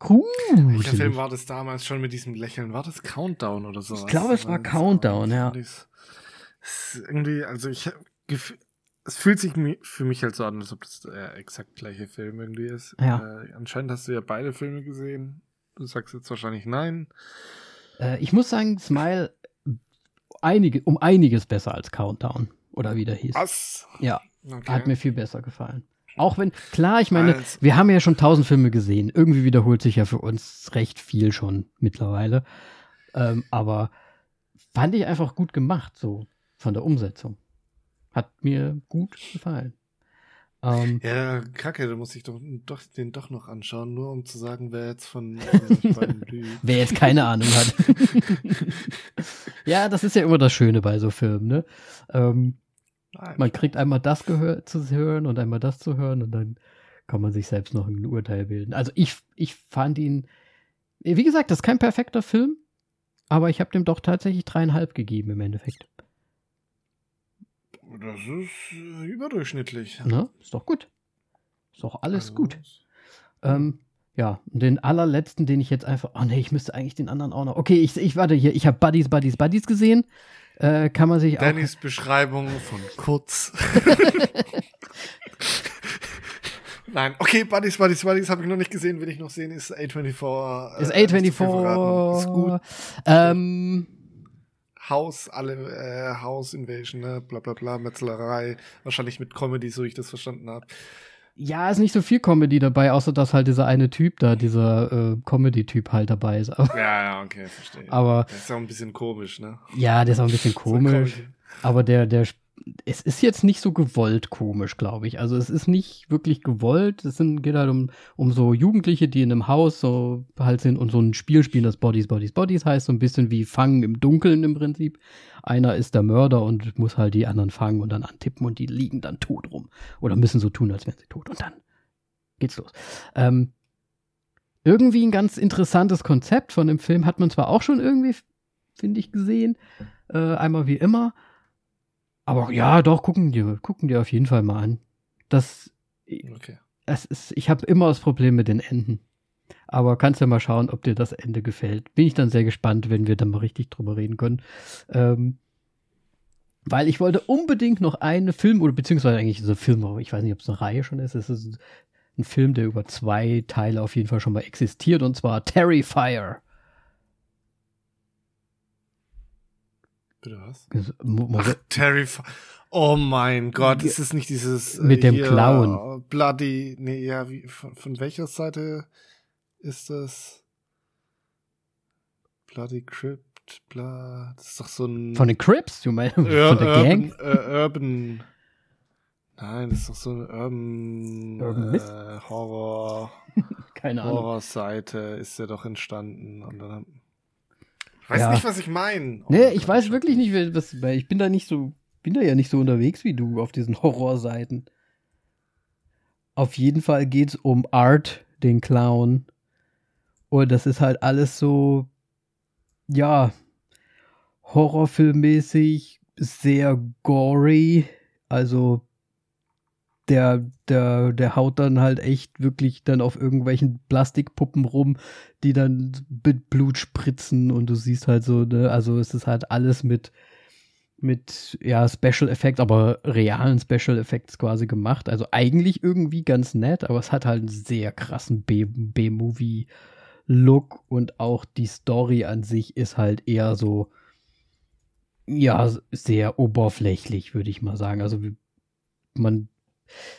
Speaker 2: gruselig.
Speaker 1: Welcher Film war das damals schon mit diesem Lächeln? War das Countdown oder so?
Speaker 2: Ich glaube, es war Countdown, ja.
Speaker 1: irgendwie, also ich es fühlt sich für mich halt so an, als ob das der exakt gleiche Film irgendwie ist.
Speaker 2: Ja.
Speaker 1: Äh, anscheinend hast du ja beide Filme gesehen. Du sagst jetzt wahrscheinlich nein.
Speaker 2: Äh, ich muss sagen, Smile einige, um einiges besser als Countdown. Oder wie der hieß.
Speaker 1: Was?
Speaker 2: Ja. Okay. Hat mir viel besser gefallen. Auch wenn, klar, ich meine, Als, wir haben ja schon tausend Filme gesehen. Irgendwie wiederholt sich ja für uns recht viel schon mittlerweile. Ähm, aber fand ich einfach gut gemacht, so von der Umsetzung. Hat mir gut gefallen.
Speaker 1: Ähm, ja, kacke, da muss ich doch, doch, den doch noch anschauen, nur um zu sagen, wer jetzt von
Speaker 2: Wer jetzt keine Ahnung hat. ja, das ist ja immer das Schöne bei so Filmen, ne? Ähm, man kriegt einmal das zu hören und einmal das zu hören und dann kann man sich selbst noch ein Urteil bilden. Also ich, ich fand ihn, wie gesagt, das ist kein perfekter Film, aber ich habe dem doch tatsächlich dreieinhalb gegeben im Endeffekt.
Speaker 1: Das ist äh, überdurchschnittlich.
Speaker 2: Ne? Ist doch gut. Ist doch alles also, gut. Ähm, ja, den allerletzten, den ich jetzt einfach. Oh nee, ich müsste eigentlich den anderen auch noch. Okay, ich, ich warte hier. Ich habe Buddies, Buddies, Buddies gesehen. Äh, kann man sich
Speaker 1: Dannys auch. Beschreibung von kurz. Nein, okay, Buddies, Buddies, Buddies habe ich noch nicht gesehen, will ich noch sehen, ist A24.
Speaker 2: Äh, ist A24. Ist gut. Ähm,
Speaker 1: House, alle äh, House Invasion, ne? bla bla bla, Metzelerei, wahrscheinlich mit Comedy, so ich das verstanden habe.
Speaker 2: Ja, ist nicht so viel Comedy dabei, außer dass halt dieser eine Typ da, dieser äh, Comedy-Typ halt dabei ist.
Speaker 1: ja, ja, okay, verstehe.
Speaker 2: Aber.
Speaker 1: Der ist auch ein bisschen komisch, ne?
Speaker 2: Ja, der ist auch ein bisschen komisch. aber der, der es ist jetzt nicht so gewollt komisch, glaube ich. Also es ist nicht wirklich gewollt. Es sind, geht halt um, um so Jugendliche, die in einem Haus so halt sind und so ein Spiel spielen, das Bodies, Bodies, Bodies heißt, so ein bisschen wie Fangen im Dunkeln im Prinzip. Einer ist der Mörder und muss halt die anderen fangen und dann antippen und die liegen dann tot rum. Oder müssen so tun, als wären sie tot. Und dann geht's los. Ähm, irgendwie ein ganz interessantes Konzept von dem Film hat man zwar auch schon irgendwie, finde ich, gesehen. Äh, einmal wie immer. Aber ja, doch, gucken dir, gucken dir auf jeden Fall mal an. Das, okay. es ist, ich habe immer das Problem mit den Enden. Aber kannst ja mal schauen, ob dir das Ende gefällt. Bin ich dann sehr gespannt, wenn wir dann mal richtig drüber reden können. Ähm, weil ich wollte unbedingt noch einen Film, oder beziehungsweise eigentlich so Film, aber ich weiß nicht, ob es eine Reihe schon ist. Es ist ein Film, der über zwei Teile auf jeden Fall schon mal existiert, und zwar Terrifier.
Speaker 1: Bitte was? Ach, Terrifier. Oh mein Gott, ist es nicht dieses.
Speaker 2: Äh, Mit dem Clown.
Speaker 1: Bloody. Nee, ja, wie, von, von welcher Seite ist das? Bloody Crypt, bla. Das ist doch so ein.
Speaker 2: Von den Crips, du meinst? Von
Speaker 1: der Gang? Urban, äh, Urban. Nein, das ist doch so eine Urban, Urban äh, Horror.
Speaker 2: Keine Ahnung.
Speaker 1: Horror-Seite ist ja doch entstanden. Und dann Weiß ja. nicht, was ich meine.
Speaker 2: Oh, nee, ich weiß wirklich nicht, was, weil ich bin da nicht so, bin da ja nicht so unterwegs wie du auf diesen Horrorseiten. Auf jeden Fall geht's um Art, den Clown. Und das ist halt alles so, ja, Horrorfilmmäßig, sehr gory. Also der, der, der haut dann halt echt wirklich dann auf irgendwelchen Plastikpuppen rum, die dann mit Blut spritzen und du siehst halt so, ne, also es ist halt alles mit, mit, ja, Special Effects, aber realen Special Effects quasi gemacht. Also eigentlich irgendwie ganz nett, aber es hat halt einen sehr krassen B-Movie-Look und auch die Story an sich ist halt eher so, ja, sehr oberflächlich, würde ich mal sagen. Also man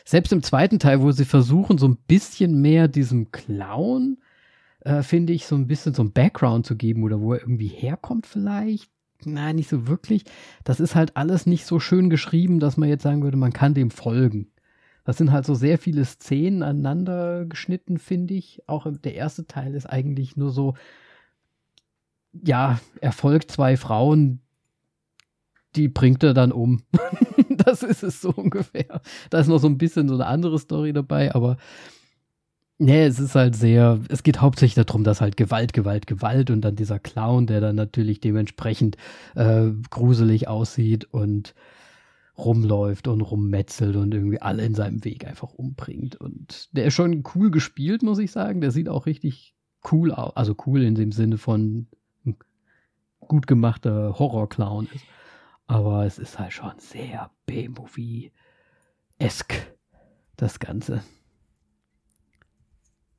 Speaker 2: selbst im zweiten Teil, wo sie versuchen, so ein bisschen mehr diesem Clown, äh, finde ich, so ein bisschen so ein Background zu geben oder wo er irgendwie herkommt vielleicht. Nein, nicht so wirklich. Das ist halt alles nicht so schön geschrieben, dass man jetzt sagen würde, man kann dem folgen. Das sind halt so sehr viele Szenen aneinander geschnitten, finde ich. Auch der erste Teil ist eigentlich nur so, ja, er folgt zwei Frauen, die bringt er dann um. das ist es so ungefähr. Da ist noch so ein bisschen so eine andere Story dabei, aber nee, es ist halt sehr, es geht hauptsächlich darum, dass halt Gewalt, Gewalt, Gewalt und dann dieser Clown, der dann natürlich dementsprechend äh, gruselig aussieht und rumläuft und rummetzelt und irgendwie alle in seinem Weg einfach umbringt. Und der ist schon cool gespielt, muss ich sagen. Der sieht auch richtig cool, also cool in dem Sinne von gut gemachter Horror-Clown ist. Aber es ist halt schon sehr B-Movie-esk, das Ganze.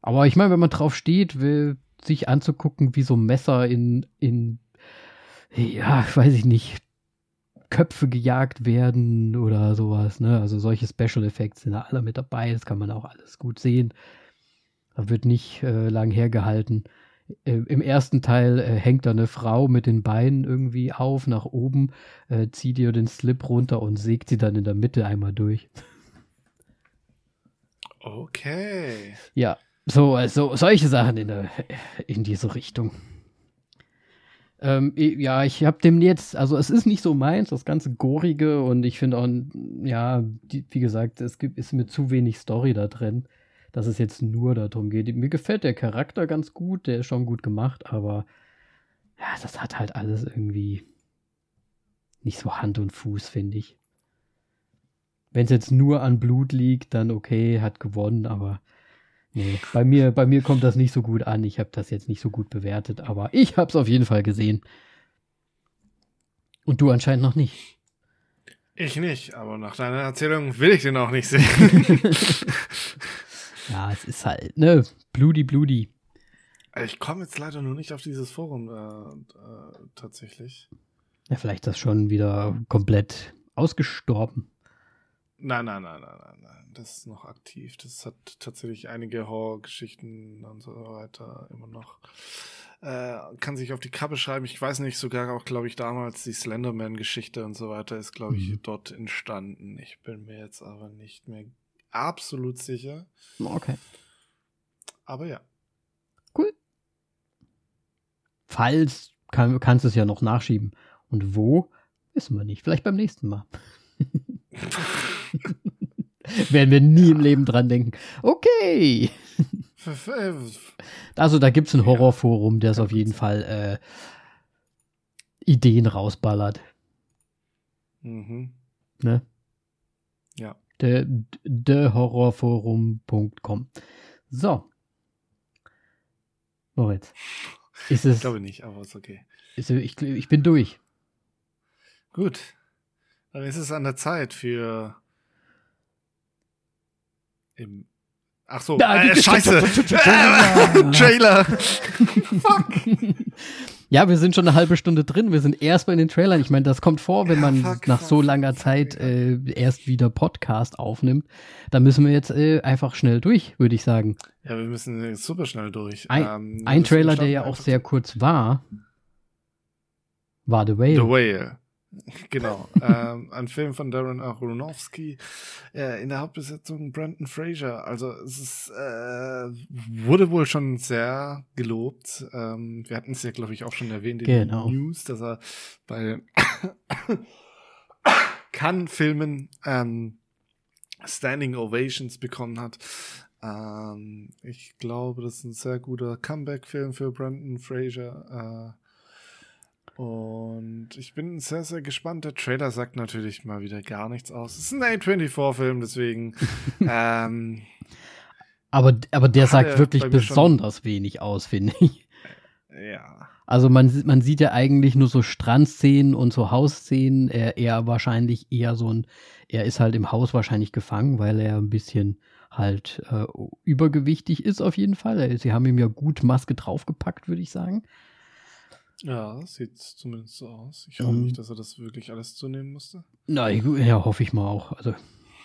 Speaker 2: Aber ich meine, wenn man drauf steht, will sich anzugucken, wie so Messer in, in, ja, weiß ich nicht, Köpfe gejagt werden oder sowas, ne? Also solche Special Effects sind da alle mit dabei, das kann man auch alles gut sehen. Da wird nicht äh, lang hergehalten. Äh, Im ersten Teil äh, hängt da eine Frau mit den Beinen irgendwie auf, nach oben, äh, zieht ihr den Slip runter und sägt sie dann in der Mitte einmal durch.
Speaker 1: Okay.
Speaker 2: Ja, so, also solche Sachen in, der, in diese Richtung. Ähm, ja, ich habe dem jetzt, also es ist nicht so meins, das ganze Gorige und ich finde auch, ja, die, wie gesagt, es gibt, ist mir zu wenig Story da drin, dass es jetzt nur darum geht. Mir gefällt der Charakter ganz gut, der ist schon gut gemacht, aber ja, das hat halt alles irgendwie nicht so Hand und Fuß, finde ich. Wenn es jetzt nur an Blut liegt, dann okay, hat gewonnen, aber Nee, bei mir, bei mir kommt das nicht so gut an. Ich habe das jetzt nicht so gut bewertet, aber ich habe es auf jeden Fall gesehen. Und du anscheinend noch nicht.
Speaker 1: Ich nicht, aber nach deiner Erzählung will ich den auch nicht sehen.
Speaker 2: ja, es ist halt, ne, bloody, bloody.
Speaker 1: Ich komme jetzt leider nur nicht auf dieses Forum äh, äh, tatsächlich.
Speaker 2: Ja, vielleicht ist das schon wieder komplett ausgestorben.
Speaker 1: Nein, nein, nein, nein, nein, nein. Das ist noch aktiv. Das hat tatsächlich einige Horrorgeschichten und so weiter immer noch. Äh, kann sich auf die Kappe schreiben. Ich weiß nicht, sogar auch, glaube ich, damals die Slenderman-Geschichte und so weiter ist, glaube ich, mhm. dort entstanden. Ich bin mir jetzt aber nicht mehr absolut sicher.
Speaker 2: Okay.
Speaker 1: Aber ja.
Speaker 2: Cool. Falls kann, kannst du es ja noch nachschieben. Und wo, wissen wir nicht. Vielleicht beim nächsten Mal. Werden wir nie im Leben dran denken. Okay. Also da gibt es ein Horrorforum, der es auf jeden Fall äh, Ideen rausballert.
Speaker 1: Mhm.
Speaker 2: Ne?
Speaker 1: Ja.
Speaker 2: Thehorrorforum.com. So. Moritz. Ist es,
Speaker 1: ich glaube nicht, aber ist okay.
Speaker 2: Ist, ich, ich bin durch.
Speaker 1: Gut. Dann ist es an der Zeit für im Ach so, ja, äh, scheiße. Trailer.
Speaker 2: fuck. Ja, wir sind schon eine halbe Stunde drin. Wir sind erst bei den Trailern. Ich meine, das kommt vor, wenn man fuck, nach fuck, so langer Zeit äh, erst wieder Podcast aufnimmt. Da müssen wir jetzt äh, einfach schnell durch, würde ich sagen.
Speaker 1: Ja, wir müssen super schnell durch.
Speaker 2: Ein, ähm, ein Trailer, der ja auch sehr kurz war, war The Whale.
Speaker 1: The Whale. Genau, ähm, ein Film von Darren Aronofsky äh, in der Hauptbesetzung Brandon Fraser. Also es ist, äh, wurde wohl schon sehr gelobt. Ähm, wir hatten es ja, glaube ich, auch schon erwähnt in genau. den News, dass er bei Cannes-Filmen ähm, Standing Ovations bekommen hat. Ähm, ich glaube, das ist ein sehr guter Comeback-Film für Brandon Fraser. Äh, und ich bin sehr, sehr gespannt. Der Trailer sagt natürlich mal wieder gar nichts aus. Es ist ein A24-Film, deswegen. ähm,
Speaker 2: aber, aber der sagt wirklich besonders wenig aus, finde ich.
Speaker 1: Ja.
Speaker 2: Also man, man sieht ja eigentlich nur so Strandszenen und so Hausszenen. Er, er wahrscheinlich eher so ein, er ist halt im Haus wahrscheinlich gefangen, weil er ein bisschen halt äh, übergewichtig ist auf jeden Fall. Sie haben ihm ja gut Maske draufgepackt, würde ich sagen.
Speaker 1: Ja, sieht zumindest so aus. Ich hoffe um, nicht, dass er das wirklich alles zunehmen musste.
Speaker 2: Nein, ja, hoffe ich mal auch. Also,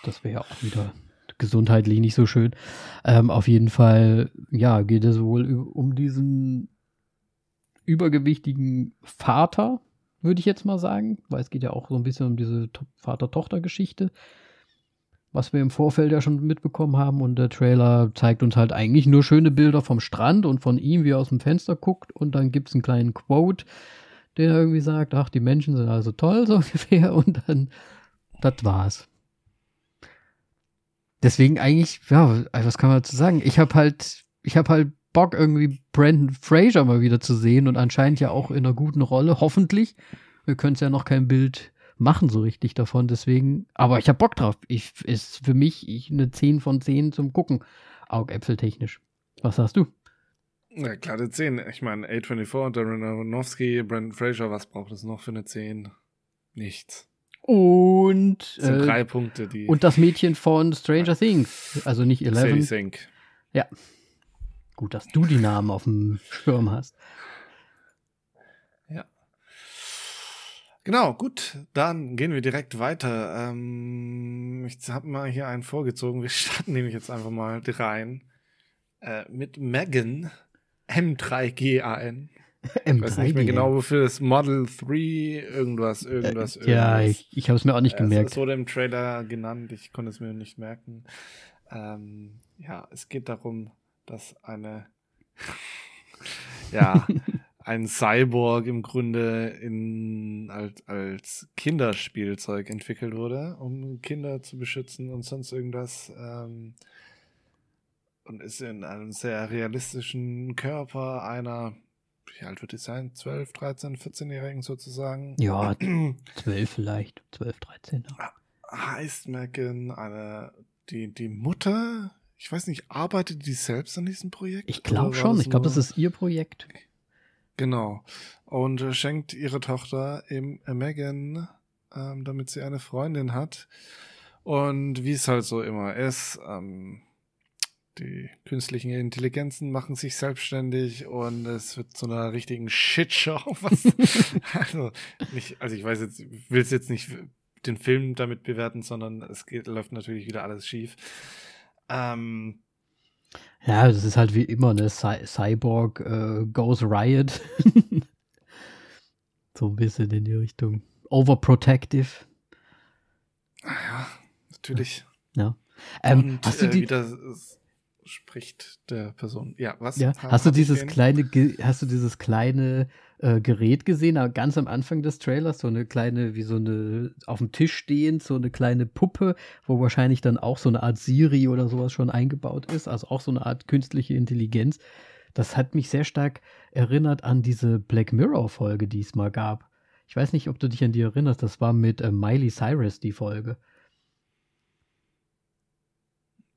Speaker 2: das wäre ja auch wieder gesundheitlich nicht so schön. Ähm, auf jeden Fall, ja, geht es wohl um diesen übergewichtigen Vater, würde ich jetzt mal sagen, weil es geht ja auch so ein bisschen um diese Vater-Tochter-Geschichte was wir im Vorfeld ja schon mitbekommen haben. Und der Trailer zeigt uns halt eigentlich nur schöne Bilder vom Strand und von ihm, wie er aus dem Fenster guckt. Und dann gibt es einen kleinen Quote, der irgendwie sagt, ach, die Menschen sind also toll, so ungefähr. Und dann, das war's. Deswegen eigentlich, ja, was kann man dazu sagen? Ich habe halt, ich habe halt Bock, irgendwie Brandon Fraser mal wieder zu sehen und anscheinend ja auch in einer guten Rolle, hoffentlich. Wir können es ja noch kein Bild machen so richtig davon. Deswegen, aber ich habe Bock drauf. Ich, ist für mich ich, eine 10 von 10 zum Gucken. Augäpfeltechnisch. Was sagst du?
Speaker 1: Ja, glatte 10. Ich meine, A24, Darren Aronofsky, Brandon Fraser, was braucht es noch für eine 10? Nichts.
Speaker 2: Und,
Speaker 1: Das sind
Speaker 2: äh,
Speaker 1: drei Punkte, die
Speaker 2: und das Mädchen von Stranger Things. Also nicht
Speaker 1: Sadie
Speaker 2: 11.
Speaker 1: Sink.
Speaker 2: Ja. Gut, dass du die Namen auf dem Schirm hast.
Speaker 1: Ja. Genau, gut. Dann gehen wir direkt weiter. Ähm, ich habe mal hier einen vorgezogen. Wir starten nämlich jetzt einfach mal rein. Äh, mit Megan. M3GAN. Ich weiß nicht mehr
Speaker 2: M3
Speaker 1: genau, wofür das Model 3, irgendwas, irgendwas, irgendwas.
Speaker 2: Ja, ich, ich habe es mir auch nicht
Speaker 1: Äh,
Speaker 2: gemerkt.
Speaker 1: Es wurde im Trailer genannt, ich konnte es mir nicht merken. Ähm, ja, es geht darum, dass eine, ja, ein Cyborg im Grunde in, als, als Kinderspielzeug entwickelt wurde, um Kinder zu beschützen und sonst irgendwas. Ähm, und ist in einem sehr realistischen Körper einer, wie alt wird es sein? 12, 13, 14-Jährigen sozusagen.
Speaker 2: Ja, 12 vielleicht. 12, 13. ja.
Speaker 1: heißt Megan eine, die, die Mutter, ich weiß nicht, arbeitet die selbst an diesem Projekt?
Speaker 2: Ich glaube schon. Ich glaube, das ist ihr Projekt.
Speaker 1: Genau. Und äh, schenkt ihre Tochter eben äh, Megan, ähm, damit sie eine Freundin hat. Und wie es halt so immer ist, ähm, die künstlichen Intelligenzen machen sich selbstständig und es wird zu einer richtigen Shitshow. Also, nicht, also ich weiß jetzt, will es jetzt nicht den Film damit bewerten, sondern es geht, läuft natürlich wieder alles schief. Ähm,
Speaker 2: Ja, das ist halt wie immer, ne? Cy Cyborg äh, goes riot. so ein bisschen in die Richtung. Overprotective.
Speaker 1: ja, natürlich.
Speaker 2: Ja. Ähm,
Speaker 1: und
Speaker 2: hast du
Speaker 1: äh,
Speaker 2: die,
Speaker 1: wieder s- spricht der Person. Ja, was?
Speaker 2: ja,
Speaker 1: Ha-
Speaker 2: hast du dieses kleine, hast du dieses kleine äh, Gerät gesehen, aber ganz am Anfang des Trailers, so eine kleine, wie so eine, auf dem Tisch stehend, so eine kleine Puppe, wo wahrscheinlich dann auch so eine Art Siri oder sowas schon eingebaut ist, also auch so eine Art künstliche Intelligenz. Das hat mich sehr stark erinnert an diese Black Mirror-Folge, die es mal gab. Ich weiß nicht, ob du dich an die erinnerst, das war mit äh, Miley Cyrus die Folge.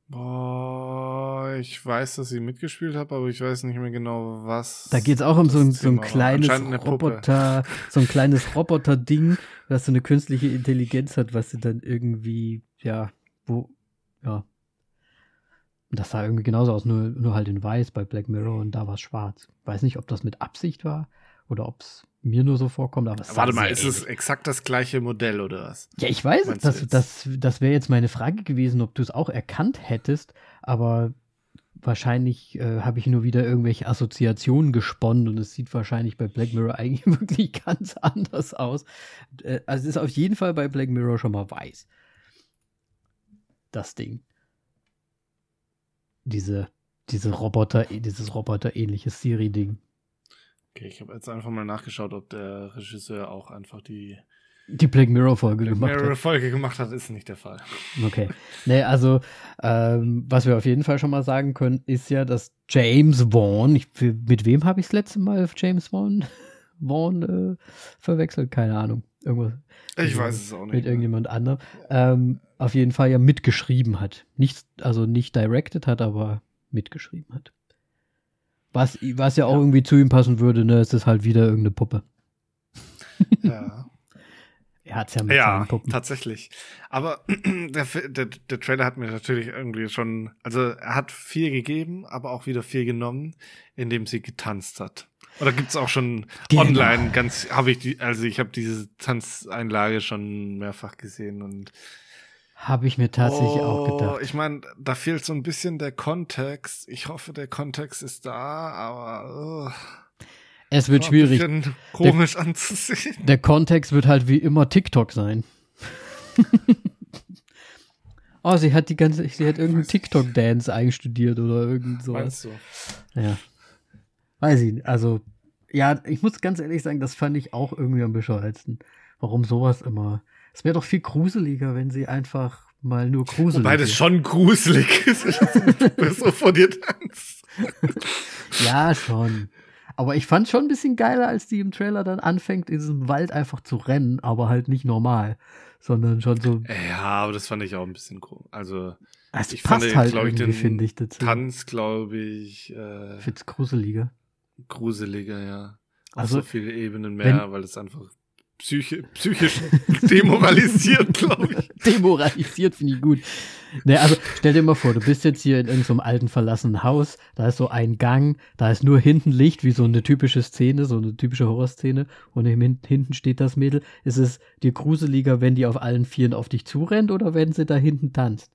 Speaker 1: Boah, ich weiß, dass sie mitgespielt hat, aber ich weiß nicht mehr genau, was.
Speaker 2: Da geht es auch um so ein, so ein kleines. Roboter, so ein kleines Roboter-Ding, das so eine künstliche Intelligenz hat, was sie dann irgendwie, ja, wo, ja. Und das sah irgendwie genauso aus, nur, nur halt in weiß bei Black Mirror und da war es schwarz. Weiß nicht, ob das mit Absicht war oder ob es mir nur so vorkommt, aber es
Speaker 1: Warte mal, ist es
Speaker 2: ähnlich.
Speaker 1: exakt das gleiche Modell oder was?
Speaker 2: Ja, ich weiß,
Speaker 1: du
Speaker 2: das, das, das wäre jetzt meine Frage gewesen, ob du es auch erkannt hättest, aber wahrscheinlich äh, habe ich nur wieder irgendwelche Assoziationen gesponnen und es sieht wahrscheinlich bei Black Mirror eigentlich wirklich ganz anders aus. Äh, also es ist auf jeden Fall bei Black Mirror schon mal weiß. Das Ding. Diese, diese Roboter, dieses Roboter-ähnliche Siri-Ding.
Speaker 1: Okay, ich habe jetzt einfach mal nachgeschaut, ob der Regisseur auch einfach die
Speaker 2: Die Black Mirror-Folge
Speaker 1: Black
Speaker 2: gemacht hat.
Speaker 1: Mirror Folge gemacht hat, ist nicht der Fall.
Speaker 2: Okay. Nee, also, ähm, was wir auf jeden Fall schon mal sagen können, ist ja, dass James Vaughn, ich, mit wem habe ich das letzte Mal James Vaughn, Vaughn äh, verwechselt? Keine Ahnung. Irgendwas
Speaker 1: Ich weiß es auch nicht.
Speaker 2: mit
Speaker 1: mehr.
Speaker 2: irgendjemand anderem. Ähm, auf jeden Fall ja mitgeschrieben hat. Nicht, also nicht directed hat, aber mitgeschrieben hat. Was, was ja auch
Speaker 1: Ja.
Speaker 2: irgendwie zu ihm passen würde, ne, es ist halt wieder irgendeine Puppe.
Speaker 1: Ja,
Speaker 2: Er hat es ja mit
Speaker 1: ja
Speaker 2: seinen Puppen.
Speaker 1: tatsächlich. Aber der, der, der Trailer hat mir natürlich irgendwie schon, also er hat viel gegeben, aber auch wieder viel genommen, indem sie getanzt hat. Oder gibt's auch schon
Speaker 2: Genau.
Speaker 1: online ganz, habe ich die, also ich habe diese Tanzeinlage schon mehrfach gesehen und
Speaker 2: Habe ich mir tatsächlich auch
Speaker 1: Oh,
Speaker 2: gedacht.
Speaker 1: Ich meine, da fehlt so ein bisschen der Kontext. Ich hoffe, der Kontext ist da, aber oh,
Speaker 2: Es wird schwierig.
Speaker 1: Komisch anzusehen.
Speaker 2: Der Kontext wird halt wie immer TikTok sein. oh, sie hat die ganze, sie hat irgendeinen. TikTok-Dance einstudiert oder irgend sowas.
Speaker 1: Meinst du?
Speaker 2: Ja. Weiß ich, also, ja, ich muss ganz ehrlich sagen, das fand ich auch irgendwie am bescheuertsten. Warum sowas immer? Es wäre doch viel gruseliger, wenn sie einfach mal nur gruselig
Speaker 1: Wobei das schon gruselig ist, wenn du so vor dir tanzt.
Speaker 2: Ja, schon. Aber ich fand schon ein bisschen geiler, als die im Trailer dann anfängt, in diesem Wald einfach zu rennen, aber halt nicht normal, sondern schon so
Speaker 1: Ja, aber das fand ich auch ein bisschen komisch. Also,
Speaker 2: Es
Speaker 1: Ich
Speaker 2: passt
Speaker 1: fand,
Speaker 2: halt
Speaker 1: glaub ich, den
Speaker 2: finde ich, dazu.
Speaker 1: Tanz, glaube ich, äh,
Speaker 2: Ich find's gruseliger.
Speaker 1: gruseliger, ja. Auf
Speaker 2: Also,
Speaker 1: so viele Ebenen mehr,
Speaker 2: wenn-
Speaker 1: weil es einfach psychi psychisch demoralisiert, glaube ich.
Speaker 2: Demoralisiert finde ich gut. Ne, also stell dir mal vor, du bist jetzt hier in irgendeinem alten verlassenen Haus, da ist so ein Gang, da ist nur hinten Licht, wie so eine typische Szene, so eine typische Horrorszene und hinten steht das Mädel. Ist es dir gruseliger, wenn die auf allen Vieren auf dich zurennt oder wenn sie da hinten tanzt?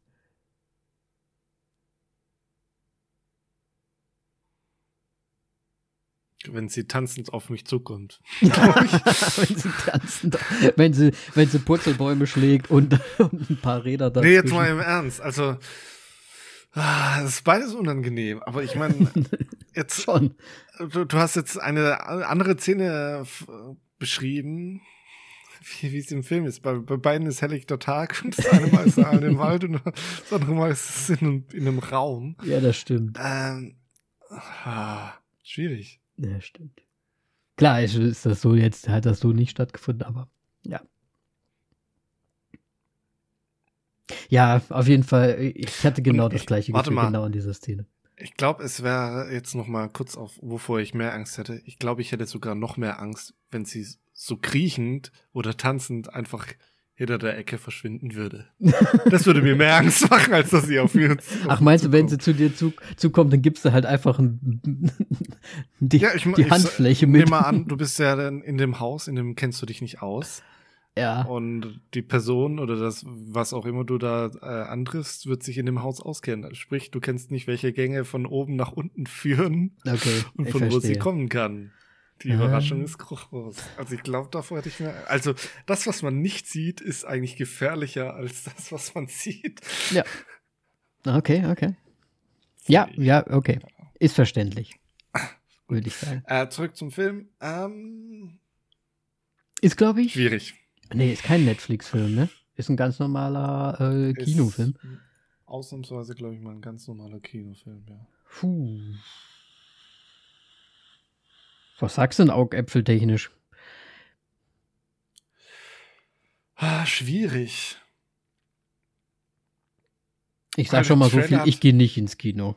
Speaker 1: Wenn sie tanzend auf mich zukommt.
Speaker 2: wenn sie tanzen, wenn sie, wenn sie Purzelbäume schlägt und, und ein paar Räder dazwischen.
Speaker 1: Nee, jetzt mal im Ernst. Also, ah, das ist beides unangenehm. Aber ich meine, jetzt,
Speaker 2: Schon.
Speaker 1: du, du hast jetzt eine andere Szene beschrieben, wie wie es im Film ist. Bei, bei beiden ist helllichter Tag und das eine Mal ist er im Wald und das andere Mal ist es in einem, in einem Raum.
Speaker 2: Ja, das stimmt.
Speaker 1: Ähm, ah, schwierig.
Speaker 2: Ja, stimmt. Klar, ist, ist das so jetzt, hat das so nicht stattgefunden, aber ja. Ja, auf jeden Fall, ich hatte genau
Speaker 1: Und
Speaker 2: das
Speaker 1: ich-
Speaker 2: gleiche
Speaker 1: warte
Speaker 2: Gefühl
Speaker 1: mal.
Speaker 2: genau in dieser Szene.
Speaker 1: Ich glaube, es wäre jetzt noch mal kurz auf, wovor ich mehr Angst hätte. Ich glaube, ich hätte sogar noch mehr Angst, wenn sie so kriechend oder tanzend einfach hinter der Ecke verschwinden würde. Das würde mir mehr Angst machen, als dass sie auf mir.
Speaker 2: Ach, meinst du, wenn sie zu dir zu, zukommt, dann gibst du halt einfach ein, die,
Speaker 1: ja, ich,
Speaker 2: die
Speaker 1: ich,
Speaker 2: Handfläche
Speaker 1: Nimm
Speaker 2: mit.
Speaker 1: mal an, du bist ja dann in dem Haus, in dem kennst du dich nicht aus.
Speaker 2: Ja,
Speaker 1: Und die Person oder das, was auch immer du da äh, antriffst, wird sich in dem Haus auskennen. Sprich, du kennst nicht, welche Gänge von oben nach unten führen
Speaker 2: okay.
Speaker 1: und
Speaker 2: ich
Speaker 1: von wo sie kommen kann. Die. Überraschung ist groß. Also ich glaube, davor hätte ich mir. Also das, was man nicht sieht, ist eigentlich gefährlicher als das, was man sieht.
Speaker 2: Okay, okay. Ja, ja, okay. Ist verständlich. Würde ich sagen.
Speaker 1: Äh, zurück zum Film. Ähm,
Speaker 2: Ist, glaube ich.
Speaker 1: schwierig.
Speaker 2: Nee, ist kein Netflix-Film, ne? Ist ein ganz normaler äh, Kinofilm.
Speaker 1: Ist ausnahmsweise, glaube ich, mal ein ganz normaler Kinofilm, ja.
Speaker 2: Puh. Was sagst du denn augäpfeltechnisch?
Speaker 1: Ah, schwierig.
Speaker 2: Ich
Speaker 1: Weil
Speaker 2: sag schon mal so viel, ich gehe nicht ins Kino.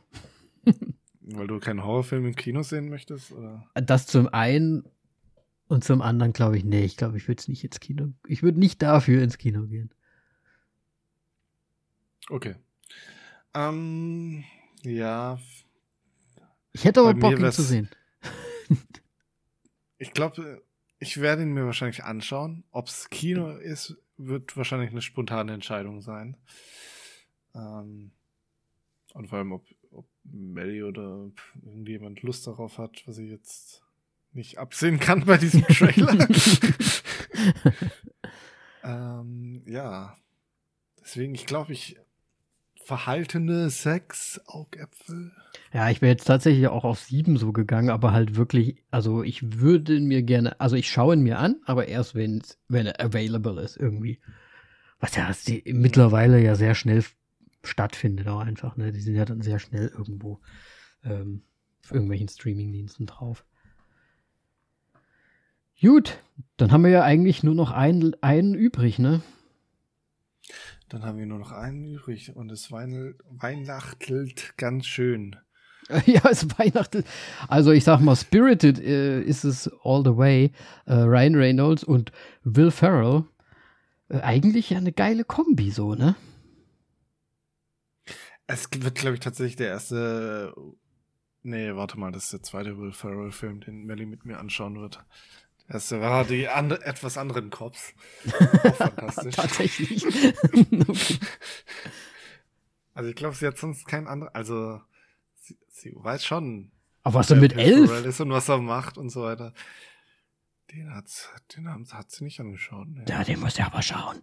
Speaker 1: Weil du keinen Horrorfilm im Kino sehen möchtest? Oder?
Speaker 2: Das zum einen und zum anderen glaube ich, nee, ich glaube, ich würde es nicht ins Kino. Ich würde nicht dafür ins Kino gehen.
Speaker 1: Okay. Ähm, ja,
Speaker 2: Ich hätte aber Bock, ihn zu sehen.
Speaker 1: ich glaube, ich werde ihn mir wahrscheinlich anschauen. Ob's Kino ist, wird wahrscheinlich eine spontane Entscheidung sein. Ähm, und vor allem, ob, ob Melly oder irgendjemand Lust darauf hat, was ich jetzt nicht absehen kann bei diesem Trailer. ähm, ja. Deswegen, ich glaube, ich verhaltene Sex, Augäpfel.
Speaker 2: Ja, ich wäre jetzt tatsächlich auch auf sieben so gegangen, aber halt wirklich, also ich würde mir gerne, also ich schaue ihn mir an, aber erst wenn's, wenn er available ist irgendwie. Was ja die, mittlerweile ja sehr schnell stattfindet auch einfach, ne? Die sind ja dann sehr schnell irgendwo ähm, auf irgendwelchen Streamingdiensten drauf. Gut, dann haben wir ja eigentlich nur noch einen, einen übrig, ne?
Speaker 1: Dann haben wir nur noch einen übrig und es weihnachtelt ganz schön.
Speaker 2: Ja, es Weihnachten. Also ich sag mal, Spirited äh, ist es all the way. Äh, Ryan Reynolds und Will Ferrell. Äh, eigentlich ja eine geile Kombi, so, ne?
Speaker 1: Es wird, glaube ich, tatsächlich der erste. Nee, warte mal, das ist der zweite Will Ferrell-Film, den Melly mit mir anschauen wird. Erste war die ande etwas anderen Cops. Auch fantastisch.
Speaker 2: Tatsächlich. okay.
Speaker 1: Also ich glaube, sie hat sonst keinen anderen. Also sie, sie weiß schon,
Speaker 2: Aber was
Speaker 1: wer
Speaker 2: mit elf?
Speaker 1: Ist und was er macht und so weiter. Den, hat's, den haben- hat sie nicht angeschaut. Nee.
Speaker 2: Ja, den muss ich aber schauen.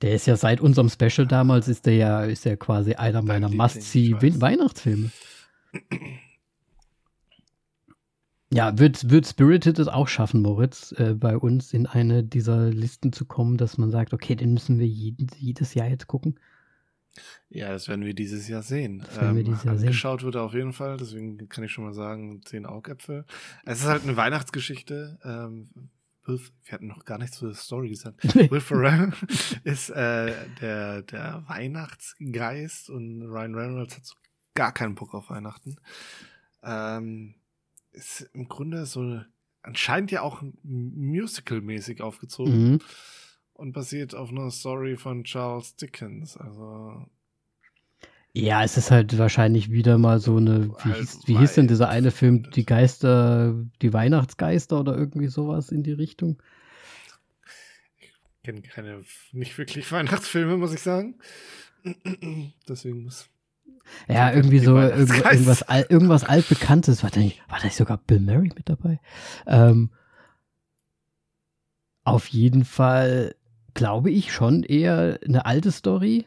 Speaker 2: Der ist ja seit unserem Special damals, ist der ja, ist der quasi einer meiner
Speaker 1: Liebling,
Speaker 2: Must-See
Speaker 1: ich weiß.
Speaker 2: Weihnachtsfilme. Ja, wird, wird Spirited es auch schaffen, Moritz, äh, bei uns in eine dieser Listen zu kommen, dass man sagt, okay, den müssen wir jeden, jedes Jahr jetzt gucken.
Speaker 1: Ja, das werden wir dieses Jahr sehen.
Speaker 2: Das werden wir dieses Jahr sehen.
Speaker 1: angeschaut wird er auf jeden Fall, deswegen kann ich schon mal sagen, zehn Augäpfel. Es ist halt eine Weihnachtsgeschichte. Ähm, Will, wir hatten noch gar nichts zu der Story gesagt. Will Ferrell ist äh, der, der Weihnachtsgeist und Ryan Reynolds hat so gar keinen Bock auf Weihnachten. Ähm, ist im Grunde so anscheinend ja auch musical-mäßig aufgezogen mhm. und basiert auf einer Story von Charles Dickens. Also
Speaker 2: ja, es ist halt wahrscheinlich wieder mal so eine, wie, hieß, wie hieß denn dieser eine Film, die Geister, die Weihnachtsgeister oder irgendwie sowas in die Richtung?
Speaker 1: Ich kenne keine, nicht wirklich Weihnachtsfilme, muss ich sagen. Deswegen muss.
Speaker 2: Ja, irgendwie so irgendwas, irgendwas altbekanntes. War da, nicht, war da nicht sogar Bill Murray mit dabei? Ähm, auf jeden Fall glaube ich schon eher eine alte Story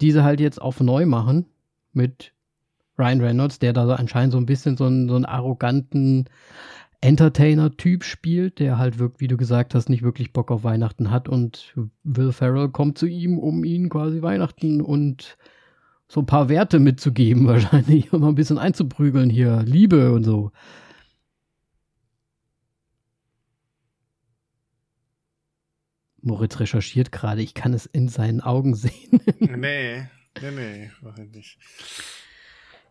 Speaker 2: diese halt jetzt auf neu machen mit Ryan Reynolds, der da anscheinend so ein bisschen so einen, so einen arroganten Entertainer-Typ spielt, der halt wirklich, wie du gesagt hast, nicht wirklich Bock auf Weihnachten hat und Will Ferrell kommt zu ihm, um ihn quasi Weihnachten und so ein paar Werte mitzugeben, wahrscheinlich, um ein bisschen einzuprügeln hier, Liebe und so. Moritz recherchiert gerade, ich kann es in seinen Augen sehen.
Speaker 1: nee, nee, nee, mach ich nicht.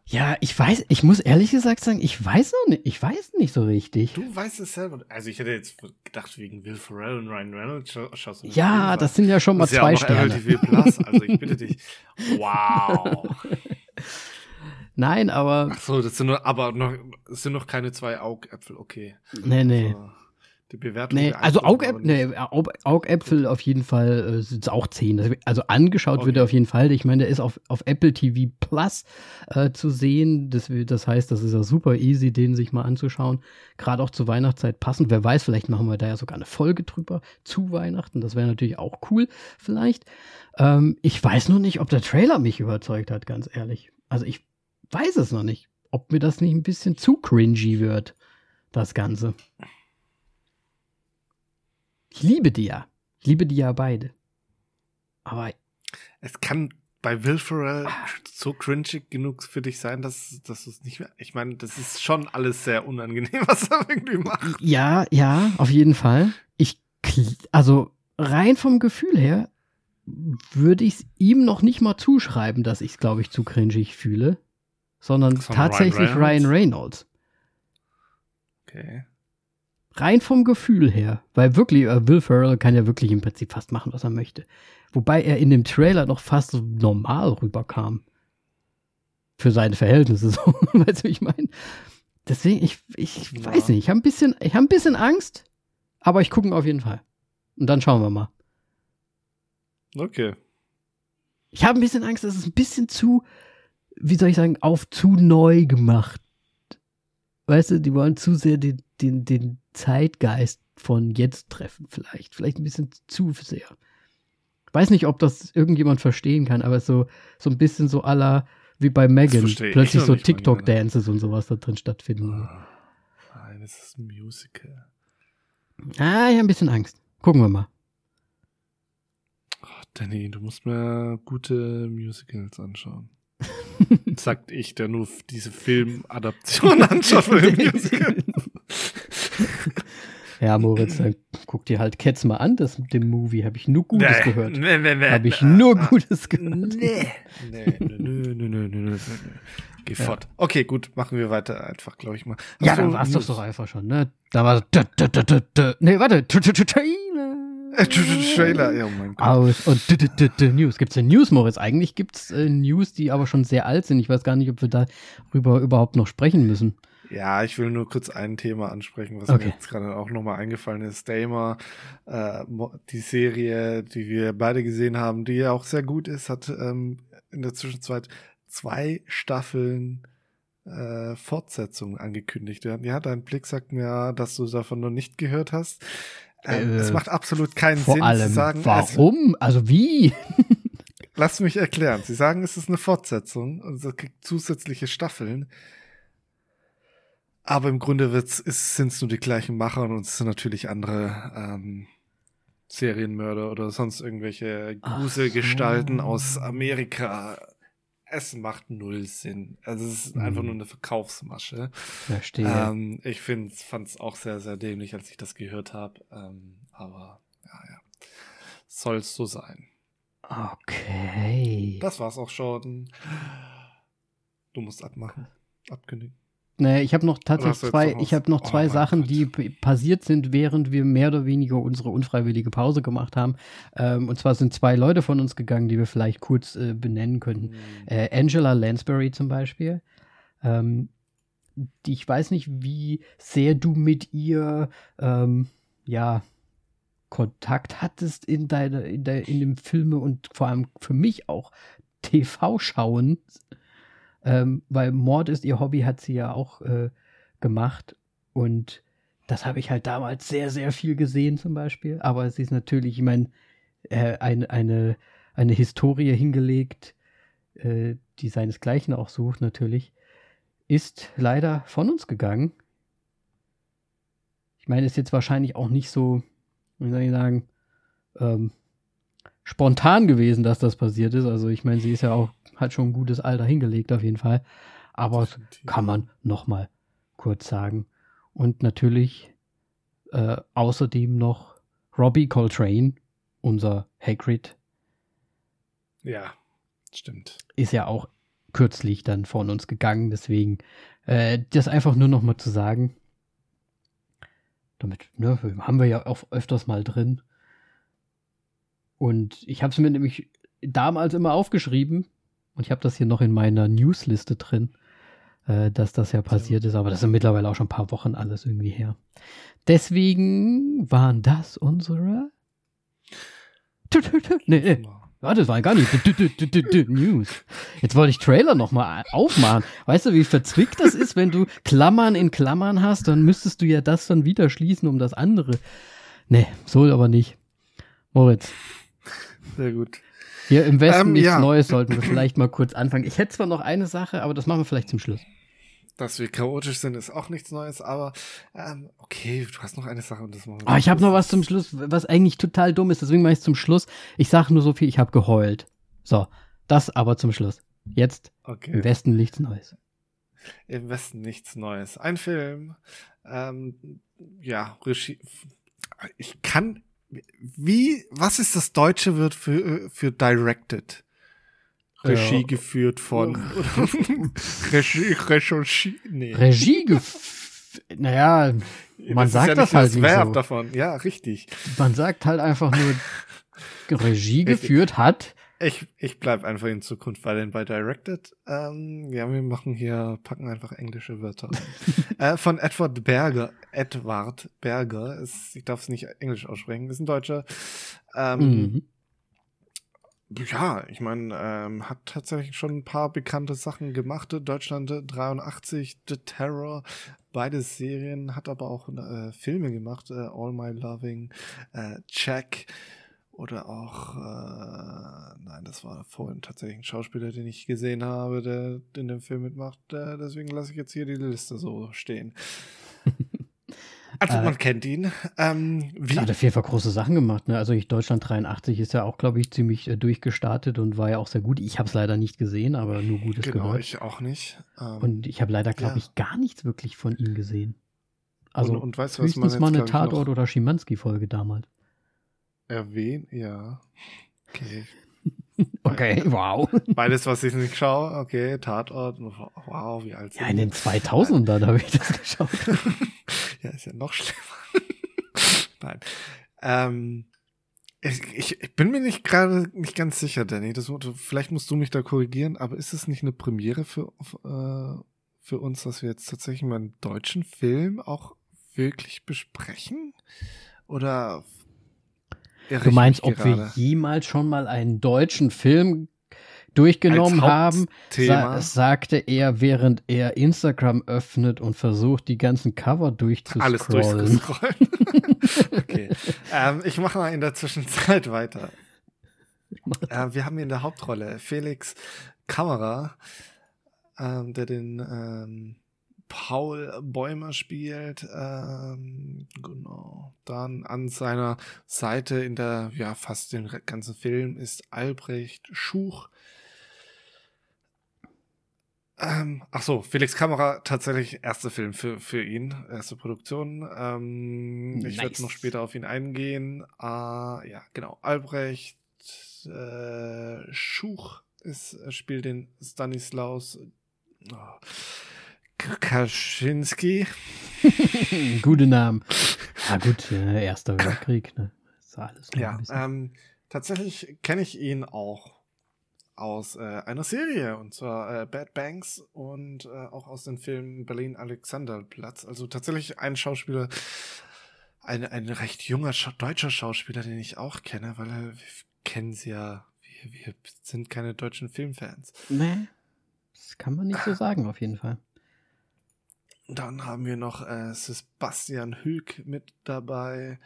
Speaker 2: Ja, ich weiß, ich muss ehrlich gesagt sagen, ich weiß noch nicht, ich weiß nicht so richtig.
Speaker 1: Du weißt es selber. Also ich hätte jetzt gedacht, wegen Will Ferrell und Ryan Reynolds schaust
Speaker 2: du Ja, das sind ja schon mal zwei ja Sterne.
Speaker 1: Plus, also ich bitte dich. Wow.
Speaker 2: Nein, aber.
Speaker 1: Ach so, das sind nur, aber noch, das sind noch keine zwei Augäpfel, okay.
Speaker 2: Nee, nee. Also,
Speaker 1: die Bewertung.
Speaker 2: Nee, also Augäpfel, nee, Augäpfel auf jeden Fall äh, sind es auch 10. Also angeschaut okay. wird er auf jeden Fall. Ich meine, der ist auf, auf Apple TV Plus äh, zu sehen. Das, das heißt, das ist ja super easy, den sich mal anzuschauen. Gerade auch zur Weihnachtszeit passend. Wer weiß, vielleicht machen wir da ja sogar eine Folge drüber zu Weihnachten. Das wäre natürlich auch cool, vielleicht. Ähm, ich weiß nur nicht, ob der Trailer mich überzeugt hat, ganz ehrlich. Also ich weiß es noch nicht. Ob mir das nicht ein bisschen zu cringy wird, das Ganze. Ich liebe die ja. Ich liebe die ja beide. Aber.
Speaker 1: Es kann bei Will Ferrell ah. so cringy genug für dich sein, dass, dass es nicht mehr. Ich meine, das ist schon alles sehr unangenehm, was er irgendwie macht.
Speaker 2: Ja, ja, auf jeden Fall. Ich, also rein vom Gefühl her würde ich es ihm noch nicht mal zuschreiben, dass ich es, glaube ich, zu cringy fühle, sondern tatsächlich Ryan Reynolds. Ryan Reynolds.
Speaker 1: Okay.
Speaker 2: Rein vom Gefühl her. Weil wirklich, äh, Will Ferrell kann ja wirklich im Prinzip fast machen, was er möchte. Wobei er in dem Trailer noch fast so normal rüberkam. Für seine Verhältnisse, so. weißt du, wie ich meine? Deswegen, ich, ich ja. weiß nicht, ich habe ein bisschen, ich habe ein bisschen Angst, aber ich gucke auf jeden Fall. Und dann schauen wir mal.
Speaker 1: Okay.
Speaker 2: Ich habe ein bisschen Angst, dass es ein bisschen zu, wie soll ich sagen, auf zu neu gemacht. Weißt du, die wollen zu sehr den, den, den Zeitgeist von jetzt treffen, vielleicht. Vielleicht ein bisschen zu sehr. Weiß nicht, ob das irgendjemand verstehen kann, aber so, so ein bisschen so aller wie bei Megan. Plötzlich so TikTok-Dances und sowas da drin stattfinden.
Speaker 1: Oh, nein, das ist ein Musical.
Speaker 2: Ah, ich habe ein bisschen Angst. Gucken wir mal.
Speaker 1: Oh, Danny, du musst mir gute Musicals anschauen. Sagt ich, der nur diese Filmadaption anschaut von dem Musical.
Speaker 2: Ja, Moritz, dann guck dir halt Cats mal an, das mit dem Movie. Habe ich nur Gutes nee, gehört. Nee, nee, nee. Habe ich nur Gutes gehört. Nee.
Speaker 1: Nee, nö, nö, nö, nö, nö. Geh fort. Okay, gut, machen wir weiter einfach, glaube ich mal.
Speaker 2: Hast ja, dann war es doch doch einfach schon, ne? Da war Nee, warte. Trailer.
Speaker 1: Trailer, ja, oh mein Gott.
Speaker 2: Aus und News. Gibt's denn News, Moritz? Eigentlich gibt's äh, News, die aber schon sehr alt sind. Ich weiß gar nicht, ob wir darüber überhaupt noch sprechen müssen.
Speaker 1: Ja, ich will nur kurz ein Thema ansprechen, was okay. mir jetzt gerade auch nochmal eingefallen ist. Damer, äh, die Serie, die wir beide gesehen haben, die ja auch sehr gut ist, hat ähm, in der Zwischenzeit zwei Staffeln äh, Fortsetzung angekündigt. Ja, dein Blick sagt mir, dass du davon noch nicht gehört hast. Ähm, äh, es macht absolut keinen
Speaker 2: vor
Speaker 1: Sinn
Speaker 2: allem, zu sagen. Warum? Also, also wie?
Speaker 1: Lass mich erklären. Sie sagen, es ist eine Fortsetzung und es kriegt zusätzliche Staffeln. Aber im Grunde sind es nur die gleichen Macher und es sind natürlich andere ähm, Serienmörder oder sonst irgendwelche Gruselgestalten so. aus Amerika. es macht null Sinn. Also es ist mhm. einfach nur eine Verkaufsmasche.
Speaker 2: Verstehe.
Speaker 1: Ähm, ich fand es auch sehr, sehr dämlich, als ich das gehört habe. Ähm, aber ja, ja. Soll es so sein.
Speaker 2: Okay.
Speaker 1: Das war's auch schon. Du musst abmachen. Abkündigen.
Speaker 2: Nee, ich habe noch tatsächlich zwei, ich habe noch zwei Sachen, die passiert sind, während wir mehr oder weniger unsere unfreiwillige Pause gemacht haben. Ähm, und zwar sind zwei Leute von uns gegangen, die wir vielleicht kurz äh, benennen könnten. Mhm. Äh, Angela Lansbury zum Beispiel. Ähm, die, ich weiß nicht, wie sehr du mit ihr ähm, ja Kontakt hattest in deiner, in, der, in dem Filme und vor allem für mich auch TV-Schauen. Ähm, weil Mord ist ihr Hobby, hat sie ja auch äh, gemacht. Und das habe ich halt damals sehr, sehr viel gesehen zum Beispiel. Aber sie ist natürlich, ich meine, äh, eine, eine, eine Historie hingelegt, äh, die seinesgleichen auch sucht natürlich, ist leider von uns gegangen. Ich meine, ist jetzt wahrscheinlich auch nicht so, wie soll ich sagen, ähm, spontan gewesen, dass das passiert ist. Also ich meine, sie ist ja auch, hat schon ein gutes Alter hingelegt auf jeden Fall. Aber das kann man noch mal kurz sagen. Und natürlich äh, außerdem noch Robbie Coltrane, unser Hagrid.
Speaker 1: Ja, stimmt.
Speaker 2: Ist ja auch kürzlich dann von uns gegangen. Deswegen äh, das einfach nur noch mal zu sagen. Damit ne, haben wir ja auch öfters mal drin. Und ich habe es mir nämlich damals immer aufgeschrieben. Und ich habe das hier noch in meiner Newsliste drin, äh, dass das ja passiert ist. Aber das sind mittlerweile auch schon ein paar Wochen alles irgendwie her. Deswegen waren das unsere. Nee, nee. Warte, das war gar nicht News. Jetzt wollte ich Trailer nochmal aufmachen. Weißt du, wie verzwickt das ist, wenn du Klammern in Klammern hast, dann müsstest du ja das dann wieder schließen um das andere. Nee, so aber nicht. Moritz,
Speaker 1: sehr gut.
Speaker 2: Hier im Westen ähm, nichts ja. Neues sollten wir vielleicht mal kurz anfangen. Ich hätte zwar noch eine Sache, aber das machen wir vielleicht zum Schluss.
Speaker 1: Dass wir chaotisch sind, ist auch nichts Neues, aber ähm, okay, du hast noch eine Sache und das machen wir.
Speaker 2: Oh, ich habe noch was zum Schluss, was eigentlich total dumm ist, deswegen mache ich es zum Schluss. Ich sage nur so viel, ich habe geheult. So, das aber zum Schluss. Jetzt okay. im Westen nichts Neues.
Speaker 1: Im Westen nichts Neues. Ein Film, ähm, ja, Regie. Ich kann wie, was ist das deutsche Wort für, für directed? Regie ja. geführt von. Regie, Regie,
Speaker 2: nee. Regie geführt. Naja, man das sagt ja das halt nicht Verb so.
Speaker 1: davon. Ja, richtig.
Speaker 2: Man sagt halt einfach nur, Regie geführt hat
Speaker 1: ich, ich bleib einfach in Zukunft weil denn bei Directed. Ähm, ja, wir machen hier, packen einfach englische Wörter. äh, von Edward Berger. Edward Berger. Ist, ich darf es nicht englisch aussprechen, ist ein Deutscher. Ähm, mhm. Ja, ich meine, ähm, hat tatsächlich schon ein paar bekannte Sachen gemacht. Deutschland 83, The Terror, beide Serien, hat aber auch äh, Filme gemacht. Äh, All My Loving, äh, Check. Oder auch, äh, nein, das war vorhin tatsächlich ein Schauspieler, den ich gesehen habe, der in dem Film mitmacht. Äh, deswegen lasse ich jetzt hier die Liste so stehen. Also man äh, kennt ihn. Ähm,
Speaker 2: wie? Hat auf jeden Fall große Sachen gemacht. Ne? Also ich, Deutschland 83 ist ja auch, glaube ich, ziemlich äh, durchgestartet und war ja auch sehr gut. Ich habe es leider nicht gesehen, aber nur Gutes
Speaker 1: genau,
Speaker 2: gehört.
Speaker 1: ich auch nicht.
Speaker 2: Ähm, und ich habe leider, glaube ja. ich, gar nichts wirklich von ihm gesehen. Also
Speaker 1: und, und weißt
Speaker 2: du, was höchstens man mal eine Tatort- oder Schimanski-Folge damals.
Speaker 1: Erwähnen, ja.
Speaker 2: Okay. okay, wow.
Speaker 1: Beides, was ich nicht schaue, okay, Tatort, wow, wie alt
Speaker 2: sind Ja, in den 2000ern habe ich das geschaut.
Speaker 1: ja, ist ja noch schlimmer. Nein. Ähm, ich, ich, bin mir nicht gerade nicht ganz sicher, Danny. Das, vielleicht musst du mich da korrigieren, aber ist es nicht eine Premiere für, äh, für uns, dass wir jetzt tatsächlich mal einen deutschen Film auch wirklich besprechen? Oder
Speaker 2: du meinst, ob gerade. wir jemals schon mal einen deutschen Film durchgenommen haben, sa sagte er, während er Instagram öffnet und versucht, die ganzen Cover durchzuscrollen. Alles durchzuscrollen.
Speaker 1: okay. Ähm, ich mache mal in der Zwischenzeit weiter. Äh, wir haben hier in der Hauptrolle Felix Kamera, ähm, der den ähm, Paul Bäumer spielt. Ähm, genau. Dann an seiner Seite in der, ja, fast den ganzen Film ist Albrecht Schuch. Ähm, ach so, Felix Kamera, tatsächlich erster Film für, für ihn, erste Produktion. Ähm, nice. Ich werde noch später auf ihn eingehen. Äh, ja, genau. Albrecht äh, Schuch ist, spielt den Stanislaus oh, Kaczynski.
Speaker 2: Gute Namen. Ah gut, äh, Erster Weltkrieg, ne?
Speaker 1: ist alles ja, ähm, tatsächlich kenne ich ihn auch aus äh, einer Serie und zwar äh, Bad Banks und äh, auch aus dem Film Berlin Alexanderplatz. Also tatsächlich ein Schauspieler, ein, ein recht junger Scha deutscher Schauspieler, den ich auch kenne, weil wir kennen sie ja, wir, wir sind keine deutschen Filmfans.
Speaker 2: Nee, das kann man nicht so sagen, auf jeden Fall.
Speaker 1: Dann haben wir noch äh, Sebastian Hüg mit dabei,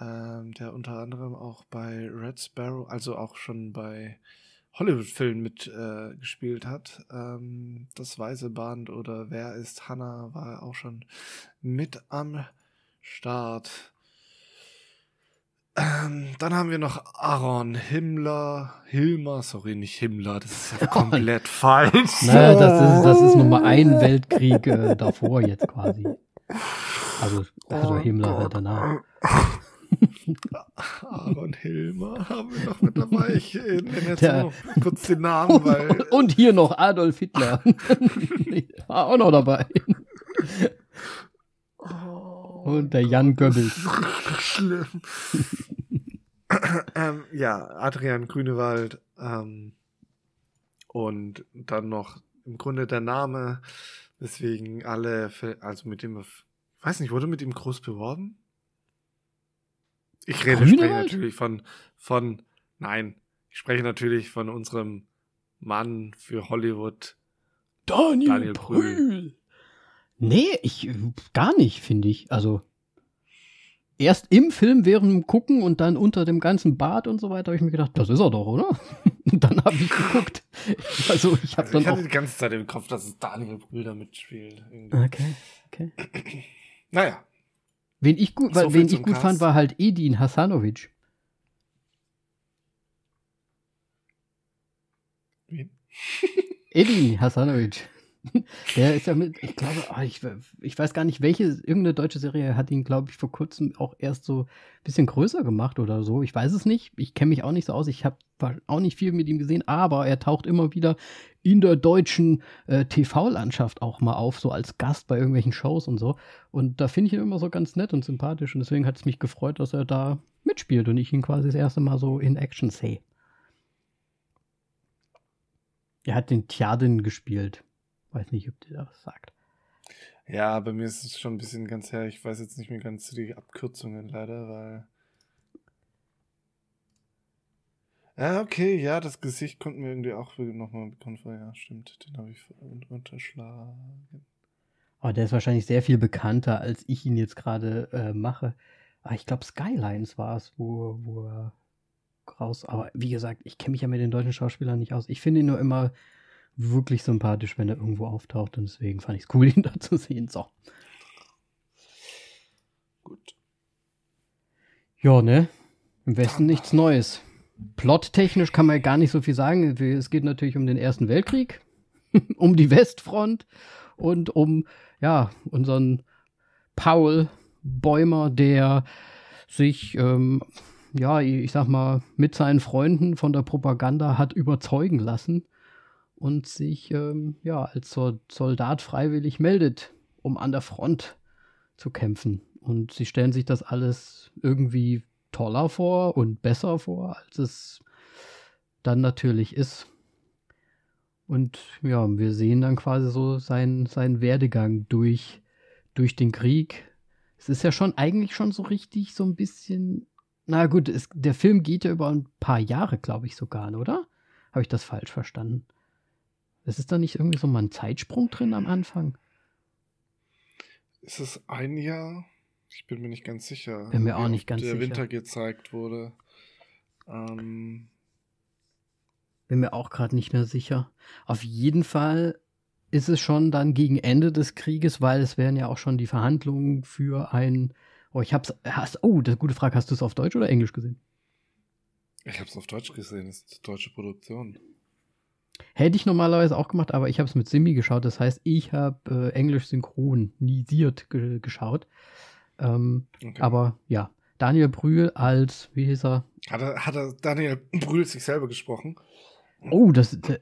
Speaker 1: ähm, der unter anderem auch bei Red Sparrow, also auch schon bei Hollywood-Filmen mitgespielt äh, hat. Ähm, das Weiße Band oder Wer ist Hannah war auch schon mit am Start. Ähm, dann haben wir noch Aaron Himmler, Hilmer, sorry, nicht Himmler, das ist ja komplett falsch.
Speaker 2: Naja, das ist, das ist Nummer ein Weltkrieg äh, davor jetzt quasi. Also, also Himmler halt danach.
Speaker 1: Aaron Hilmer haben wir noch mit dabei. Ich äh, nenne jetzt Der, kurz den Namen,
Speaker 2: und,
Speaker 1: weil.
Speaker 2: Und hier noch Adolf Hitler. War auch noch dabei. Oh, und der Jan Goebbels.
Speaker 1: Schlimm. ähm, ja, Adrian Grünewald. Ähm, und dann noch im Grunde der Name, weswegen alle, also mit dem, ich weiß nicht, wurde mit ihm groß beworben? Ich rede, spreche natürlich von, von, nein, ich spreche natürlich von unserem Mann für Hollywood,
Speaker 2: Daniel, Daniel Brühl. Brühl. Nee, ich, gar nicht, finde ich. Also, erst im Film während dem Gucken und dann unter dem ganzen Bart und so weiter habe ich mir gedacht, das ist er doch, oder? Und dann habe ich geguckt. Also ich habe also dann
Speaker 1: ich hatte
Speaker 2: auch
Speaker 1: die ganze Zeit im Kopf, dass es Daniel Brühl da mitspielt.
Speaker 2: Irgendwie. Okay, okay.
Speaker 1: naja,
Speaker 2: Wen ich gut, so wen ich gut fand, war halt Edin Hasanovic.
Speaker 1: Wen?
Speaker 2: Edin Hasanovic. Der ist ja mit, ich glaube, oh, ich, ich weiß gar nicht, welche, irgendeine deutsche Serie hat ihn, glaube ich, vor kurzem auch erst so ein bisschen größer gemacht oder so. Ich weiß es nicht. Ich kenne mich auch nicht so aus. Ich habe auch nicht viel mit ihm gesehen, aber er taucht immer wieder in der deutschen äh, TV-Landschaft auch mal auf, so als Gast bei irgendwelchen Shows und so. Und da finde ich ihn immer so ganz nett und sympathisch. Und deswegen hat es mich gefreut, dass er da mitspielt und ich ihn quasi das erste Mal so in Action sehe. Er hat den Tjadin gespielt. Weiß nicht, ob dir das sagt.
Speaker 1: Ja, bei mir ist es schon ein bisschen ganz her. Ich weiß jetzt nicht mehr ganz die Abkürzungen leider, weil. Ja, okay, ja, das Gesicht konnten wir irgendwie auch nochmal vor. Ja, stimmt, den habe ich unterschlagen.
Speaker 2: Aber der ist wahrscheinlich sehr viel bekannter, als ich ihn jetzt gerade äh, mache. Aber ah, ich glaube, Skylines war es, wo, wo er raus. Aber wie gesagt, ich kenne mich ja mit den deutschen Schauspielern nicht aus. Ich finde ihn nur immer wirklich sympathisch, wenn er irgendwo auftaucht. Und deswegen fand ich es cool, ihn da zu sehen. So.
Speaker 1: Gut.
Speaker 2: Ja, ne? Im Westen nichts Neues. Plottechnisch kann man ja gar nicht so viel sagen. Es geht natürlich um den Ersten Weltkrieg, um die Westfront und um, ja, unseren Paul Bäumer, der sich, ähm, ja, ich sag mal, mit seinen Freunden von der Propaganda hat überzeugen lassen, und sich ähm, ja als Soldat freiwillig meldet, um an der Front zu kämpfen. Und sie stellen sich das alles irgendwie toller vor und besser vor, als es dann natürlich ist. Und ja, wir sehen dann quasi so seinen, seinen Werdegang durch, durch den Krieg. Es ist ja schon eigentlich schon so richtig so ein bisschen. Na gut, es, der Film geht ja über ein paar Jahre, glaube ich sogar, oder? Habe ich das falsch verstanden? Es ist da nicht irgendwie so mal ein Zeitsprung drin am Anfang?
Speaker 1: Ist es ein Jahr? Ich bin mir nicht ganz sicher.
Speaker 2: Bin mir auch nicht ganz
Speaker 1: der
Speaker 2: sicher.
Speaker 1: Der Winter gezeigt wurde. Ähm
Speaker 2: bin mir auch gerade nicht mehr sicher. Auf jeden Fall ist es schon dann gegen Ende des Krieges, weil es wären ja auch schon die Verhandlungen für ein. Oh, ich hab's. Hast, oh, das gute Frage. Hast du es auf Deutsch oder Englisch gesehen?
Speaker 1: Ich hab's auf Deutsch gesehen. Das ist eine deutsche Produktion.
Speaker 2: Hätte ich normalerweise auch gemacht, aber ich habe es mit Simi geschaut. Das heißt, ich habe äh, Englisch synchronisiert ge geschaut. Ähm, okay. Aber ja, Daniel Brühl als, wie hieß er?
Speaker 1: Hat er, hat er Daniel Brühl sich selber gesprochen?
Speaker 2: Oh, das äh,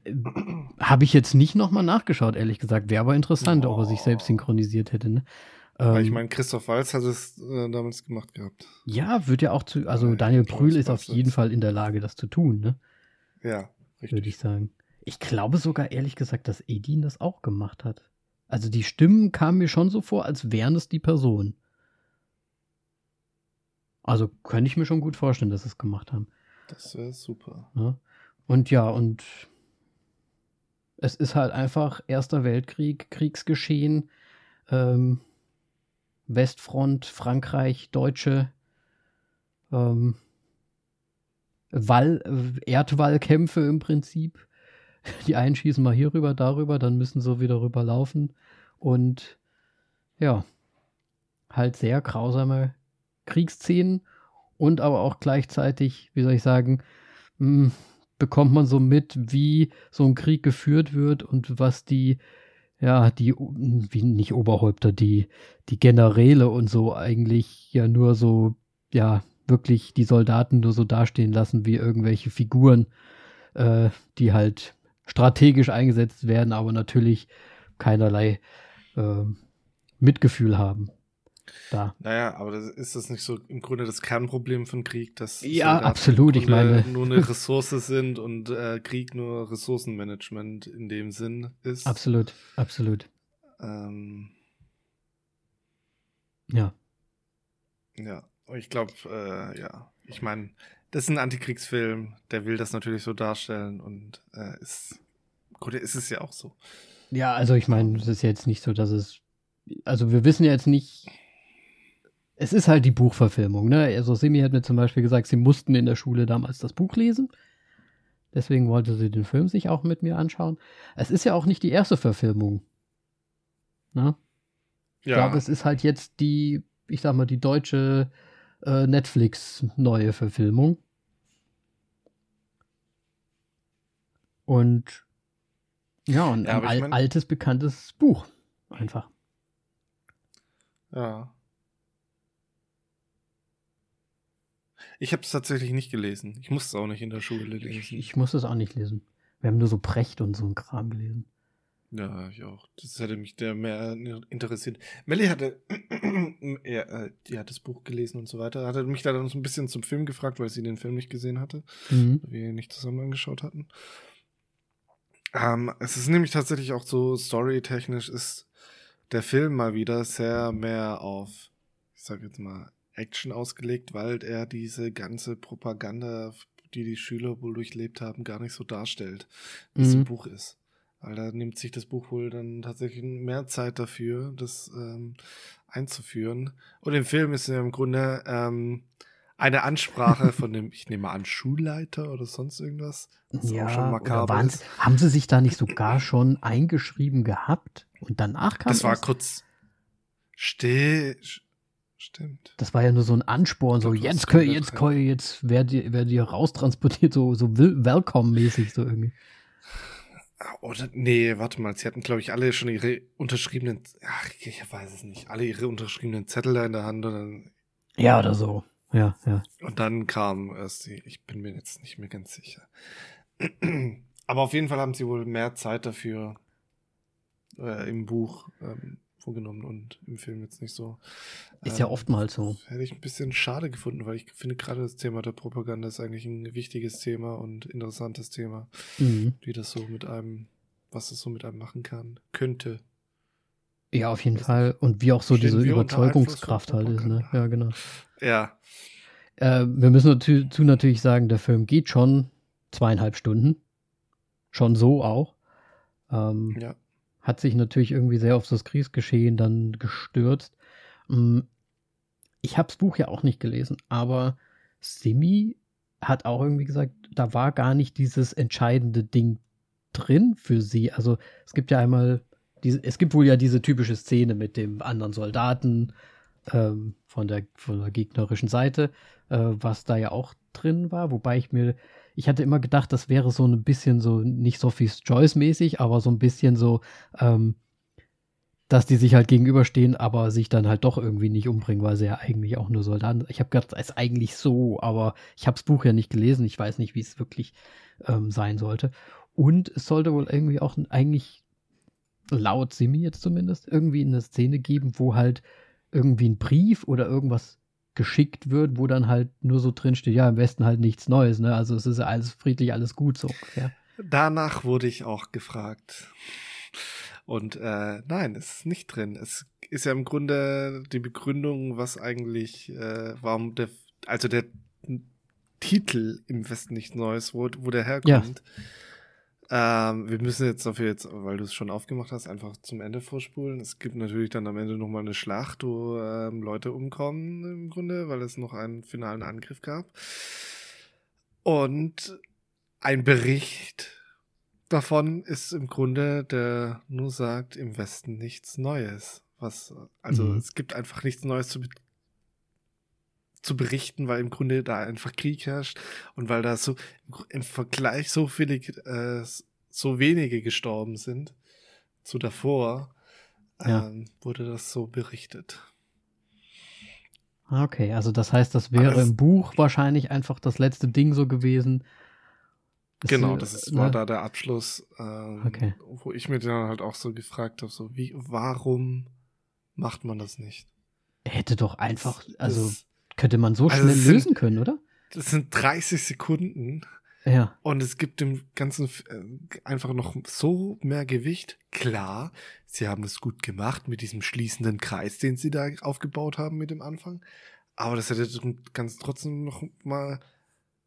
Speaker 2: habe ich jetzt nicht nochmal nachgeschaut, ehrlich gesagt. Wäre aber interessant, oh. ob er sich selbst synchronisiert hätte. Ne?
Speaker 1: Weil ich ähm, meine, Christoph Walz hat es äh, damals gemacht gehabt.
Speaker 2: Ja, wird ja auch zu, also Daniel Brühl ist auf jeden Fall in der Lage, das zu tun, ne?
Speaker 1: Ja,
Speaker 2: richtig. Würde ich sagen. Ich glaube sogar ehrlich gesagt, dass Edin das auch gemacht hat. Also die Stimmen kamen mir schon so vor, als wären es die Personen. Also könnte ich mir schon gut vorstellen, dass sie es gemacht haben.
Speaker 1: Das wäre super.
Speaker 2: Ja. Und ja, und es ist halt einfach Erster Weltkrieg, Kriegsgeschehen, ähm, Westfront, Frankreich, Deutsche, ähm, Wall, Erdwallkämpfe im Prinzip. Die einen schießen mal hier rüber, darüber, dann müssen sie wieder rüberlaufen. Und ja, halt sehr grausame Kriegsszenen und aber auch gleichzeitig, wie soll ich sagen, mh, hm, bekommt man so mit, wie so ein Krieg geführt wird und was die, ja, die, wie nicht Oberhäupter, die, die Generäle und so eigentlich ja nur so, ja, wirklich die Soldaten nur so dastehen lassen wie irgendwelche Figuren, äh, die halt strategisch eingesetzt werden, aber natürlich keinerlei äh, Mitgefühl haben. Da.
Speaker 1: Naja, aber das, ist das nicht so im Grunde das Kernproblem von Krieg, dass
Speaker 2: ja absolut, ich meine
Speaker 1: nur eine Ressource sind und äh, Krieg nur Ressourcenmanagement in dem Sinn ist.
Speaker 2: Absolut, absolut.
Speaker 1: Ähm,
Speaker 2: ja.
Speaker 1: Ja, ich glaube, äh, ja, ich meine, das ist ein Antikriegsfilm, der will das natürlich so darstellen und äh, ist, gut, ist es ja auch so.
Speaker 2: Ja, also ich meine, es ist jetzt nicht so, dass es, also wir wissen ja jetzt nicht, es ist halt die Buchverfilmung, ne? Also Simi hat mir zum Beispiel gesagt, sie mussten in der Schule damals das Buch lesen. Deswegen wollte sie den Film sich auch mit mir anschauen. Es ist ja auch nicht die erste Verfilmung. Ne? Ich ja. glaube, es ist halt jetzt die, ich sag mal, die deutsche äh, Netflix neue Und ja, und ja, ein al mein, altes, bekanntes Buch. Einfach.
Speaker 1: Ja. Ich habe es tatsächlich nicht gelesen. Ich musste es auch nicht in der Schule lesen.
Speaker 2: Ich, ich musste es auch nicht lesen. Wir haben nur so Precht und so ein Kram gelesen.
Speaker 1: Ja, ich auch. Das hätte mich der mehr interessiert. Melly hatte, ja, äh, die hat das Buch gelesen und so weiter, hatte mich da dann so ein bisschen zum Film gefragt, weil sie den Film nicht gesehen hatte, mhm. wir ihn nicht zusammen angeschaut hatten. Ähm, es ist nämlich tatsächlich auch so, storytechnisch ist der Film mal wieder sehr mehr auf, ich sag jetzt mal, Action ausgelegt, weil er diese ganze Propaganda, die die Schüler wohl durchlebt haben, gar nicht so darstellt, wie es im mhm. Buch ist. Weil da nimmt sich das Buch wohl dann tatsächlich mehr Zeit dafür, das ähm, einzuführen. Und im Film ist ja im Grunde ähm, eine Ansprache von dem, ich nehme an, Schulleiter oder sonst irgendwas.
Speaker 2: Das ja, auch schon makaber haben sie sich da nicht sogar schon eingeschrieben gehabt und danach kam
Speaker 1: Das war kurz still. Stimmt.
Speaker 2: Das war ja nur so ein Ansporn, so jetzt, jetzt, jetzt, jetzt werdet ihr, werdet ihr raustransportiert, so, so Welcome-mäßig, so irgendwie.
Speaker 1: Oder, nee, warte mal, sie hatten, glaube ich, alle schon ihre unterschriebenen, ach, ich weiß es nicht, alle ihre unterschriebenen Zettel da in der Hand und dann.
Speaker 2: Ja, oder so. Ja, ja.
Speaker 1: Und dann kam erst die, ich bin mir jetzt nicht mehr ganz sicher. Aber auf jeden Fall haben sie wohl mehr Zeit dafür äh, im Buch ähm, vorgenommen und im Film jetzt nicht so.
Speaker 2: Ist ja ähm, oftmals so.
Speaker 1: Hätte ich ein bisschen schade gefunden, weil ich finde gerade das Thema der Propaganda ist eigentlich ein wichtiges Thema und interessantes Thema, mhm. wie das so mit einem, was es so mit einem machen kann, könnte.
Speaker 2: Ja, auf jeden Fall. Und wie auch so diese Überzeugungskraft halt ist, ne? Ja, genau.
Speaker 1: Ja.
Speaker 2: Äh, wir müssen dazu natürlich sagen, der Film geht schon zweieinhalb Stunden. Schon so auch. Ähm, ja hat sich natürlich irgendwie sehr auf das Kriegsgeschehen dann gestürzt. Mm, ich habe das Buch ja auch nicht gelesen, aber Simi hat auch irgendwie gesagt, da war gar nicht dieses entscheidende Ding drin für sie. Also es gibt ja einmal, diese, es gibt wohl ja diese typische Szene mit dem anderen Soldaten ähm, von, der, von der gegnerischen Seite, äh, was da ja auch drin war, wobei ich mir ich hatte immer gedacht, das wäre so ein bisschen so, nicht Sophie's Choice-mäßig, aber so ein bisschen so, ähm, dass die sich halt gegenüberstehen, aber sich dann halt doch irgendwie nicht umbringen, weil sie ja eigentlich auch nur Soldaten. Ich habe gedacht, es ist eigentlich so, aber ich habe das Buch ja nicht gelesen. Ich weiß nicht, wie es wirklich ähm, sein sollte. Und es sollte wohl irgendwie auch eigentlich laut Simi jetzt zumindest irgendwie eine Szene geben, wo halt irgendwie ein Brief oder irgendwas geschickt wird, wo dann halt nur so drin steht, ja, im Westen halt nichts Neues, ne? Also es ist ja alles friedlich, alles gut so. Ja.
Speaker 1: Danach wurde ich auch gefragt. Und äh, nein, es ist nicht drin. Es ist ja im Grunde die Begründung, was eigentlich, äh, warum der, also der Titel im Westen nichts Neues, wo, wo der herkommt. Ja. Ähm, wir müssen jetzt dafür jetzt, weil du es schon aufgemacht hast, einfach zum Ende vorspulen. Es gibt natürlich dann am Ende nochmal eine Schlacht, wo ähm, Leute umkommen im Grunde, weil es noch einen finalen Angriff gab. Und ein Bericht davon ist im Grunde, der nur sagt, im Westen nichts Neues. Was, also mhm. es gibt einfach nichts Neues zu, zu berichten, weil im Grunde da einfach Krieg herrscht und weil da so im Vergleich so viele, äh, so wenige gestorben sind zu davor, ja. ähm, wurde das so berichtet.
Speaker 2: Okay, also das heißt, das wäre im Buch wahrscheinlich einfach das letzte Ding so gewesen,
Speaker 1: genau, das ist, war ne? da der Abschluss, ähm, okay. wo ich mir dann halt auch so gefragt habe, so wie, warum macht man das nicht?
Speaker 2: Hätte doch einfach, also das, könnte man so also schnell sind, lösen können, oder?
Speaker 1: Das sind 30 Sekunden.
Speaker 2: Ja.
Speaker 1: Und es gibt dem Ganzen äh, einfach noch so mehr Gewicht. Klar, sie haben es gut gemacht mit diesem schließenden Kreis, den sie da aufgebaut haben mit dem Anfang. Aber das hätte ganz trotzdem noch mal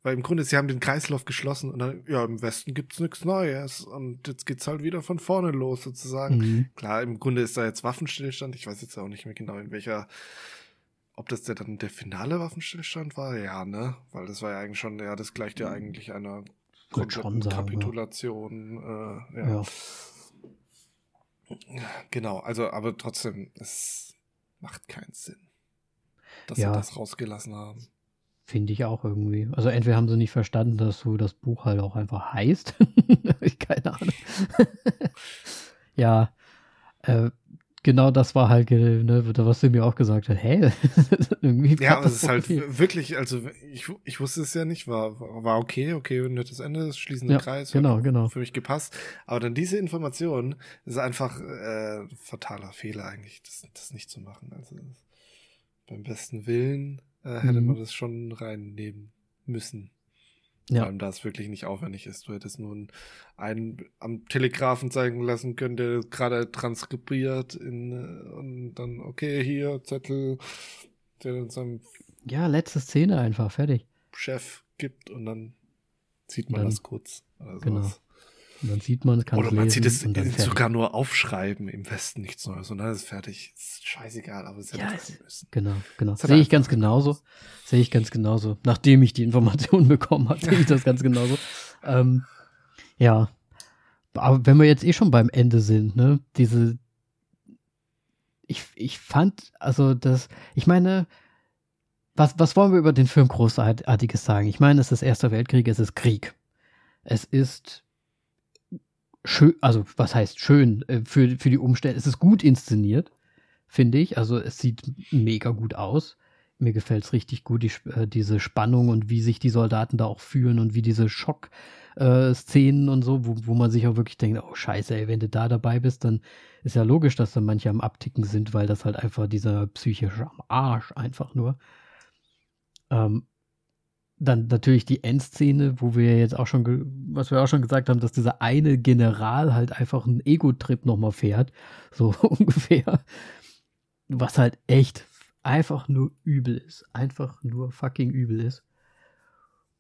Speaker 1: weil im Grunde, sie haben den Kreislauf geschlossen und dann, ja, im Westen gibt's nichts Neues. Und jetzt geht's halt wieder von vorne los, sozusagen. Mhm. Klar, im Grunde ist da jetzt Waffenstillstand. Ich weiß jetzt auch nicht mehr genau, in welcher, ob das der dann der finale Waffenstillstand war. Ja, ne? Weil das war ja eigentlich schon, ja, das gleicht ja eigentlich einer kompletten Kapitulation. Ja. Äh, ja. ja. Genau, also, aber trotzdem, es macht keinen Sinn, dass ja. sie das rausgelassen haben.
Speaker 2: Finde ich auch irgendwie. Also entweder haben sie nicht verstanden, dass so das Buch halt auch einfach heißt. ich keine Ahnung. ja, äh, genau das war halt, ne, was du mir auch gesagt hast. Hä?
Speaker 1: irgendwie ja, aber es ist halt viel. wirklich, also ich, ich wusste es ja nicht, war, war okay, okay, nettes Ende, schließende ja, Kreis.
Speaker 2: Genau, genau.
Speaker 1: Für mich gepasst. Aber dann diese Information ist einfach äh, fataler Fehler eigentlich, das, das nicht zu machen. Also beim besten Willen äh, hätte mhm. man das schon reinnehmen müssen. Ja. Vor allem, da es wirklich nicht aufwendig ist. Du hättest nur einen am Telegrafen zeigen lassen können, der gerade transkribiert in, äh, und dann, okay, hier, Zettel, der dann seinem
Speaker 2: Ja, letzte Szene einfach, fertig.
Speaker 1: Chef gibt und dann sieht man dann, das kurz.
Speaker 2: genau. Und dann sieht man, kann
Speaker 1: Oder man sieht es sogar nur aufschreiben im Westen nichts Neues und dann ist es fertig. Ist scheißegal, aber es hätte ja,
Speaker 2: es, müssen. Genau, genau. Sehe ich ganz genauso. Sehe ich ganz genauso. Nachdem ich die Informationen bekommen habe, sehe ich das ganz genauso. Ähm, ja. Aber wenn wir jetzt eh schon beim Ende sind, ne, diese, ich, ich fand, also das, ich meine, was, was wollen wir über den Film Großartiges sagen? Ich meine, es ist Erster Weltkrieg, es ist Krieg. Es ist schön, also was heißt schön äh, für, für die Umstände. Es ist gut inszeniert, finde ich. Also es sieht mega gut aus. Mir gefällt es richtig gut, die, äh, diese Spannung und wie sich die Soldaten da auch fühlen und wie diese Schock-Szenen äh, und so, wo, wo man sich auch wirklich denkt, oh scheiße, ey, wenn du da dabei bist, dann ist ja logisch, dass da manche am Abticken sind, weil das halt einfach dieser psychische Arsch einfach nur. Ähm, dann natürlich die Endszene, wo wir jetzt auch schon, was wir auch schon gesagt haben, dass dieser eine General halt einfach einen Ego-Trip nochmal fährt, so ungefähr, was halt echt einfach nur übel ist, einfach nur fucking übel ist.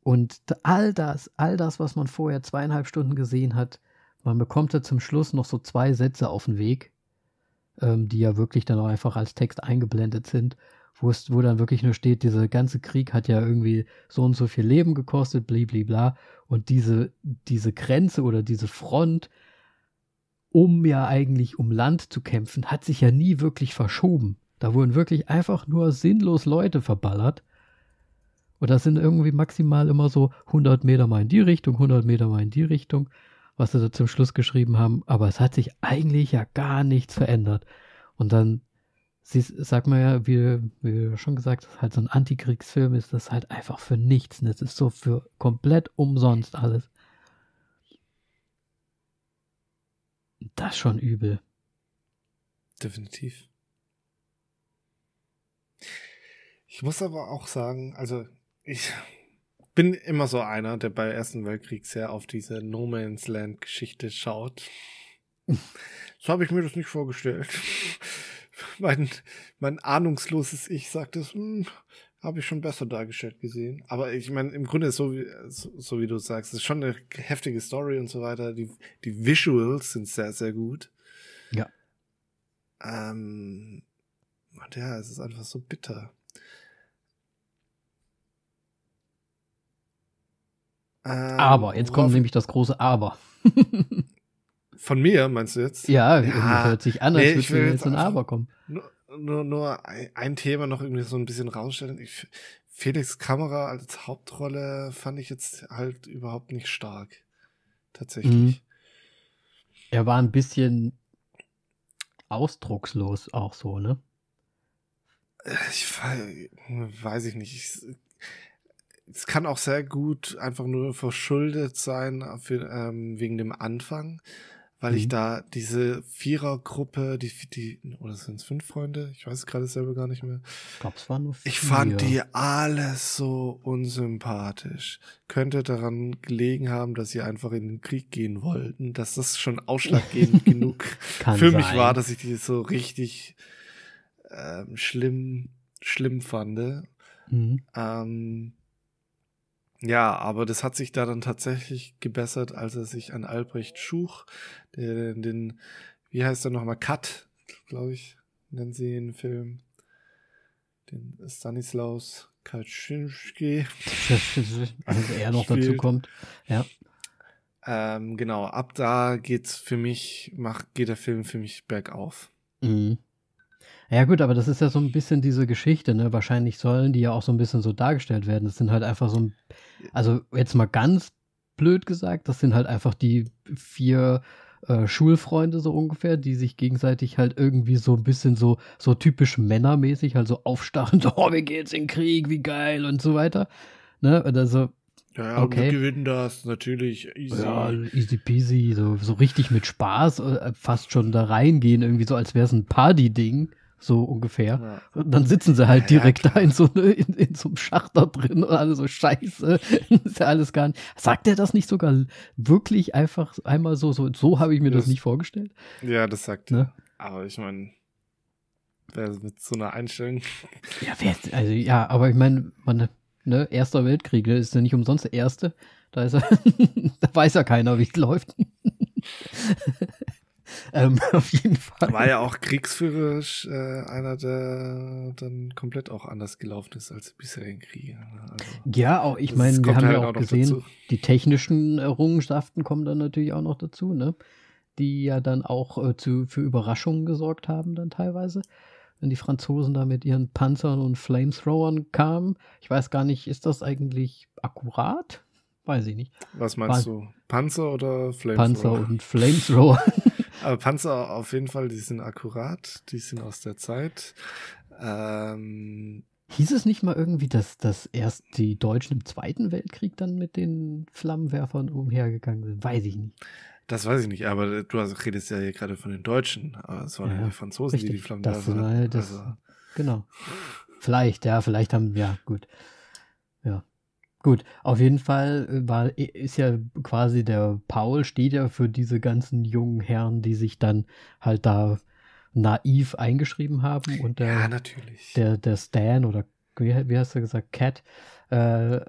Speaker 2: Und all das, all das, was man vorher zweieinhalb Stunden gesehen hat, man bekommt ja zum Schluss noch so zwei Sätze auf den Weg, ähm, die ja wirklich dann auch einfach als Text eingeblendet sind wo es, wo dann wirklich nur steht, dieser ganze Krieg hat ja irgendwie so und so viel Leben gekostet, bliblibla. Und diese, diese Grenze oder diese Front, um ja eigentlich um Land zu kämpfen, hat sich ja nie wirklich verschoben. Da wurden wirklich einfach nur sinnlos Leute verballert. Und das sind irgendwie maximal immer so 100 Meter mal in die Richtung, 100 Meter mal in die Richtung, was sie da zum Schluss geschrieben haben. Aber es hat sich eigentlich ja gar nichts verändert. Und dann, sie, sag mal ja, wie, wie schon gesagt, das ist halt so ein Antikriegsfilm ist, das halt einfach für nichts. Es ist so für komplett umsonst alles. Das ist schon übel.
Speaker 1: Definitiv. Ich muss aber auch sagen, also ich bin immer so einer, der bei Ersten Weltkrieg sehr auf diese No Man's Land Geschichte schaut. so habe ich mir das nicht vorgestellt. Mein, mein ahnungsloses Ich sagt es, hm, habe ich schon besser dargestellt gesehen. Aber ich meine, im Grunde ist so wie, so, so, wie du sagst, es ist schon eine heftige Story und so weiter. Die, die Visuals sind sehr, sehr gut.
Speaker 2: Ja.
Speaker 1: Ähm, und ja, es ist einfach so bitter.
Speaker 2: Ähm, aber, jetzt kommt nämlich das große Aber.
Speaker 1: Von mir, meinst du jetzt?
Speaker 2: Ja, ja hört sich an, als nee, würde jetzt, jetzt ein Aber kommen.
Speaker 1: Nur, nur, nur ein Thema noch irgendwie so ein bisschen rausstellen. Ich, Felix Kamera als Hauptrolle fand ich jetzt halt überhaupt nicht stark. Tatsächlich. Mhm.
Speaker 2: Er war ein bisschen ausdruckslos auch so, ne?
Speaker 1: Ich weiß ich nicht. Ich, es kann auch sehr gut einfach nur verschuldet sein für, ähm, wegen dem Anfang, weil mhm. ich da diese Vierergruppe, die, die, oder sind es fünf Freunde? Ich weiß es gerade selber gar nicht mehr.
Speaker 2: Ich glaube, es waren nur vier.
Speaker 1: Ich fand die alles so unsympathisch. Könnte daran gelegen haben, dass sie einfach in den Krieg gehen wollten, dass das schon ausschlaggebend genug für sein. mich war, dass ich die so richtig ähm, schlimm, schlimm fand. Mhm. Ähm, ja, aber das hat sich da dann tatsächlich gebessert, als er sich an Albrecht Schuch, der den, wie heißt er nochmal, Cut, glaube ich, nennen sie den Film, den Stanislaus Kaczynski.
Speaker 2: Also er noch dazu kommt, ja.
Speaker 1: Ähm, genau, ab da geht's für mich, macht, geht der Film für mich bergauf.
Speaker 2: Mhm. Ja gut, aber das ist ja so ein bisschen diese Geschichte, ne? Wahrscheinlich sollen die ja auch so ein bisschen so dargestellt werden. Das sind halt einfach so ein, also jetzt mal ganz blöd gesagt, das sind halt einfach die vier äh, Schulfreunde so ungefähr, die sich gegenseitig halt irgendwie so ein bisschen so, so typisch männermäßig halt so aufstachen, so, oh, wir gehen jetzt in den Krieg, wie geil und so weiter. Ne? Also,
Speaker 1: ja, okay. wir gewinnen das natürlich
Speaker 2: easy. Ja, easy peasy, so, so richtig mit Spaß, äh, fast schon da reingehen, irgendwie so, als wäre es ein Party-Ding so ungefähr. Ja. Und dann sitzen sie halt direkt ja, da in so, ne, in, in so einem Schacht da drin und alle so scheiße. ist ja alles gar nicht. Sagt er das nicht sogar wirklich einfach einmal so, so, so habe ich mir das, das, nicht vorgestellt?
Speaker 1: Ja, das sagt ne? er. Aber ich meine, wer mit so einer Einstellung.
Speaker 2: Ja, wer, also ja, aber ich meine, man, ne, Erster Weltkrieg, ne, ist ja nicht umsonst der Erste. Da ist er, da weiß ja keiner, wie es läuft. Ähm, auf jeden Fall.
Speaker 1: War ja auch kriegsführerisch äh, einer, der dann komplett auch anders gelaufen ist als die bisherigen Kriege. Also,
Speaker 2: ja, auch, ich meine, wir haben halt ja auch gesehen, dazu. die technischen Errungenschaften kommen dann natürlich auch noch dazu, ne? Die ja dann auch äh, zu, für Überraschungen gesorgt haben, dann teilweise. Wenn die Franzosen da mit ihren Panzern und Flamethrowern kamen. Ich weiß gar nicht, ist das eigentlich akkurat? Weiß ich nicht.
Speaker 1: Was meinst War, du? Panzer oder Flamethrower?
Speaker 2: Panzer und Flamethrower.
Speaker 1: Aber Panzer auf jeden Fall, die sind akkurat, die sind aus der Zeit. Ähm,
Speaker 2: Hieß es nicht mal irgendwie, dass, dass erst die Deutschen im Zweiten Weltkrieg dann mit den Flammenwerfern umhergegangen sind? Weiß ich nicht.
Speaker 1: Das weiß ich nicht, aber du redest ja hier gerade von den Deutschen. Aber es waren ja, ja die Franzosen, richtig. die die Flammenwerfer
Speaker 2: das, hatten. Das, also. Genau. Vielleicht, ja, vielleicht haben, ja, gut. Ja. Gut, auf jeden Fall äh, war, ist ja quasi der Paul steht ja für diese ganzen jungen Herren, die sich dann halt da naiv eingeschrieben haben und der,
Speaker 1: ja, natürlich.
Speaker 2: der, der Stan oder wie, wie hast du gesagt, Cat, äh,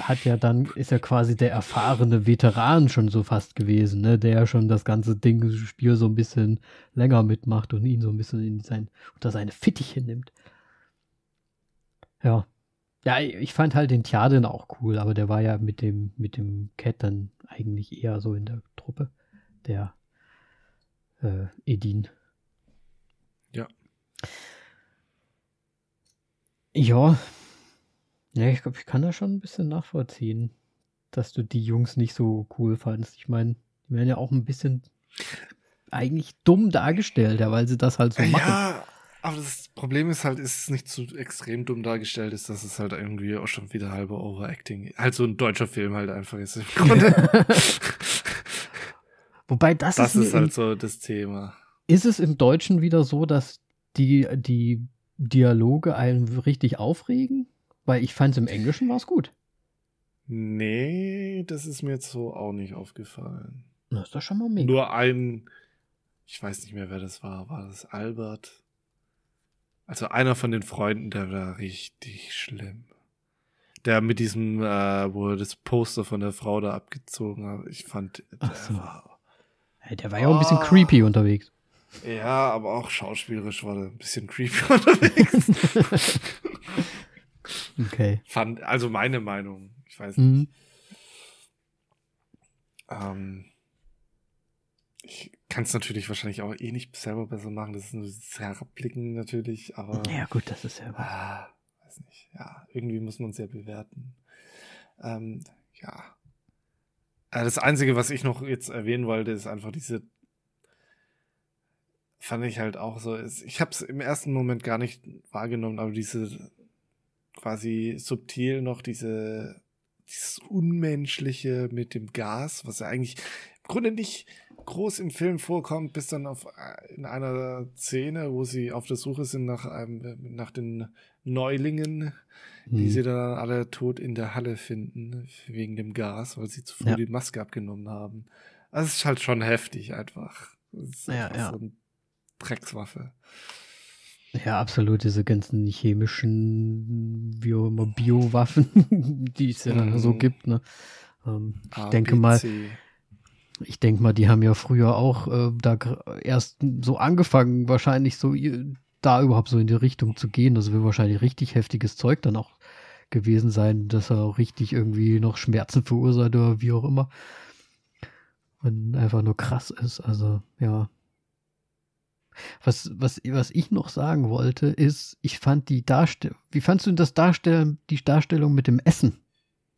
Speaker 2: hat ja dann, ist ja quasi der erfahrene Veteran schon so fast gewesen, ne, der schon das ganze Ding, das Spiel so ein bisschen länger mitmacht und ihn so ein bisschen in sein, unter seine Fittiche nimmt. Ja, ja, ich fand halt den Tjaden auch cool, aber der war ja mit dem, mit dem Cat dann eigentlich eher so in der Truppe. Der äh, Edin.
Speaker 1: Ja.
Speaker 2: Ja. Ja, ich glaube, ich kann das schon ein bisschen nachvollziehen, dass du die Jungs nicht so cool fandst. Ich meine, die werden ja auch ein bisschen eigentlich dumm dargestellt, ja, weil sie das halt so machen.
Speaker 1: Ja, aber das Problem ist halt, ist es nicht so extrem dumm dargestellt ist, dass es halt irgendwie auch schon wieder halbe Overacting, halt so ein deutscher Film halt einfach ist im Grunde.
Speaker 2: Wobei das,
Speaker 1: das
Speaker 2: ist,
Speaker 1: ist halt so das Thema.
Speaker 2: Ist es im Deutschen wieder so, dass die, die Dialoge einen richtig aufregen? Weil ich fand es im Englischen war es gut.
Speaker 1: Nee, das ist mir jetzt so auch nicht aufgefallen.
Speaker 2: Das ist doch schon mal mega.
Speaker 1: Nur ein, ich weiß nicht mehr, wer das war. War das Albert? Also einer von den Freunden, der war richtig schlimm. Der mit diesem, äh, wo er das Poster von der Frau da abgezogen hat. Ich fand, der
Speaker 2: so.
Speaker 1: war.
Speaker 2: Hey, der war ja auch ein bisschen
Speaker 1: Ah.
Speaker 2: creepy unterwegs.
Speaker 1: Ja, aber auch schauspielerisch war der ein bisschen creepy unterwegs.
Speaker 2: Okay.
Speaker 1: Fand, also meine Meinung. Ich weiß nicht.
Speaker 2: Mhm.
Speaker 1: Ähm, ich kann es natürlich wahrscheinlich auch eh nicht selber besser machen. Das ist nur das Herabblicken natürlich, aber
Speaker 2: Ja, gut, das ist ja.
Speaker 1: ah, weiß nicht. Ja, irgendwie muss man es ja bewerten. Ähm, ja. Äh, Das Einzige, was ich noch jetzt erwähnen wollte, ist einfach diese fand ich halt auch so. Ich habe es im ersten Moment gar nicht wahrgenommen, aber diese quasi subtil noch diese dieses Unmenschliche mit dem Gas, was ja eigentlich im Grunde nicht groß im Film vorkommt, bis dann auf äh, in einer Szene, wo sie auf der Suche sind nach einem nach den Neulingen, die
Speaker 2: Mhm.
Speaker 1: sie dann alle tot in der Halle finden wegen dem Gas, weil sie zu früh
Speaker 2: Ja.
Speaker 1: die Maske abgenommen haben. Das ist halt schon heftig einfach. Das ist
Speaker 2: Ja,
Speaker 1: einfach
Speaker 2: ja.
Speaker 1: so eine Dreckswaffe.
Speaker 2: Ja, absolut, diese ganzen chemischen, wie auch immer, Biowaffen, die es ja
Speaker 1: Mhm.
Speaker 2: so gibt, ne? Ähm, ich denke mal. Ich denke mal, die haben ja früher auch äh, da erst so angefangen, wahrscheinlich so da überhaupt so in die Richtung zu gehen. Das wird wahrscheinlich richtig heftiges Zeug dann auch gewesen sein, dass er auch richtig irgendwie noch Schmerzen verursacht oder wie auch immer. Und einfach nur krass ist. Also, ja. Was, was, was ich noch sagen wollte, ist, ich fand die Darstellung, wie fandst du das Darstellen, die Darstellung mit dem Essen?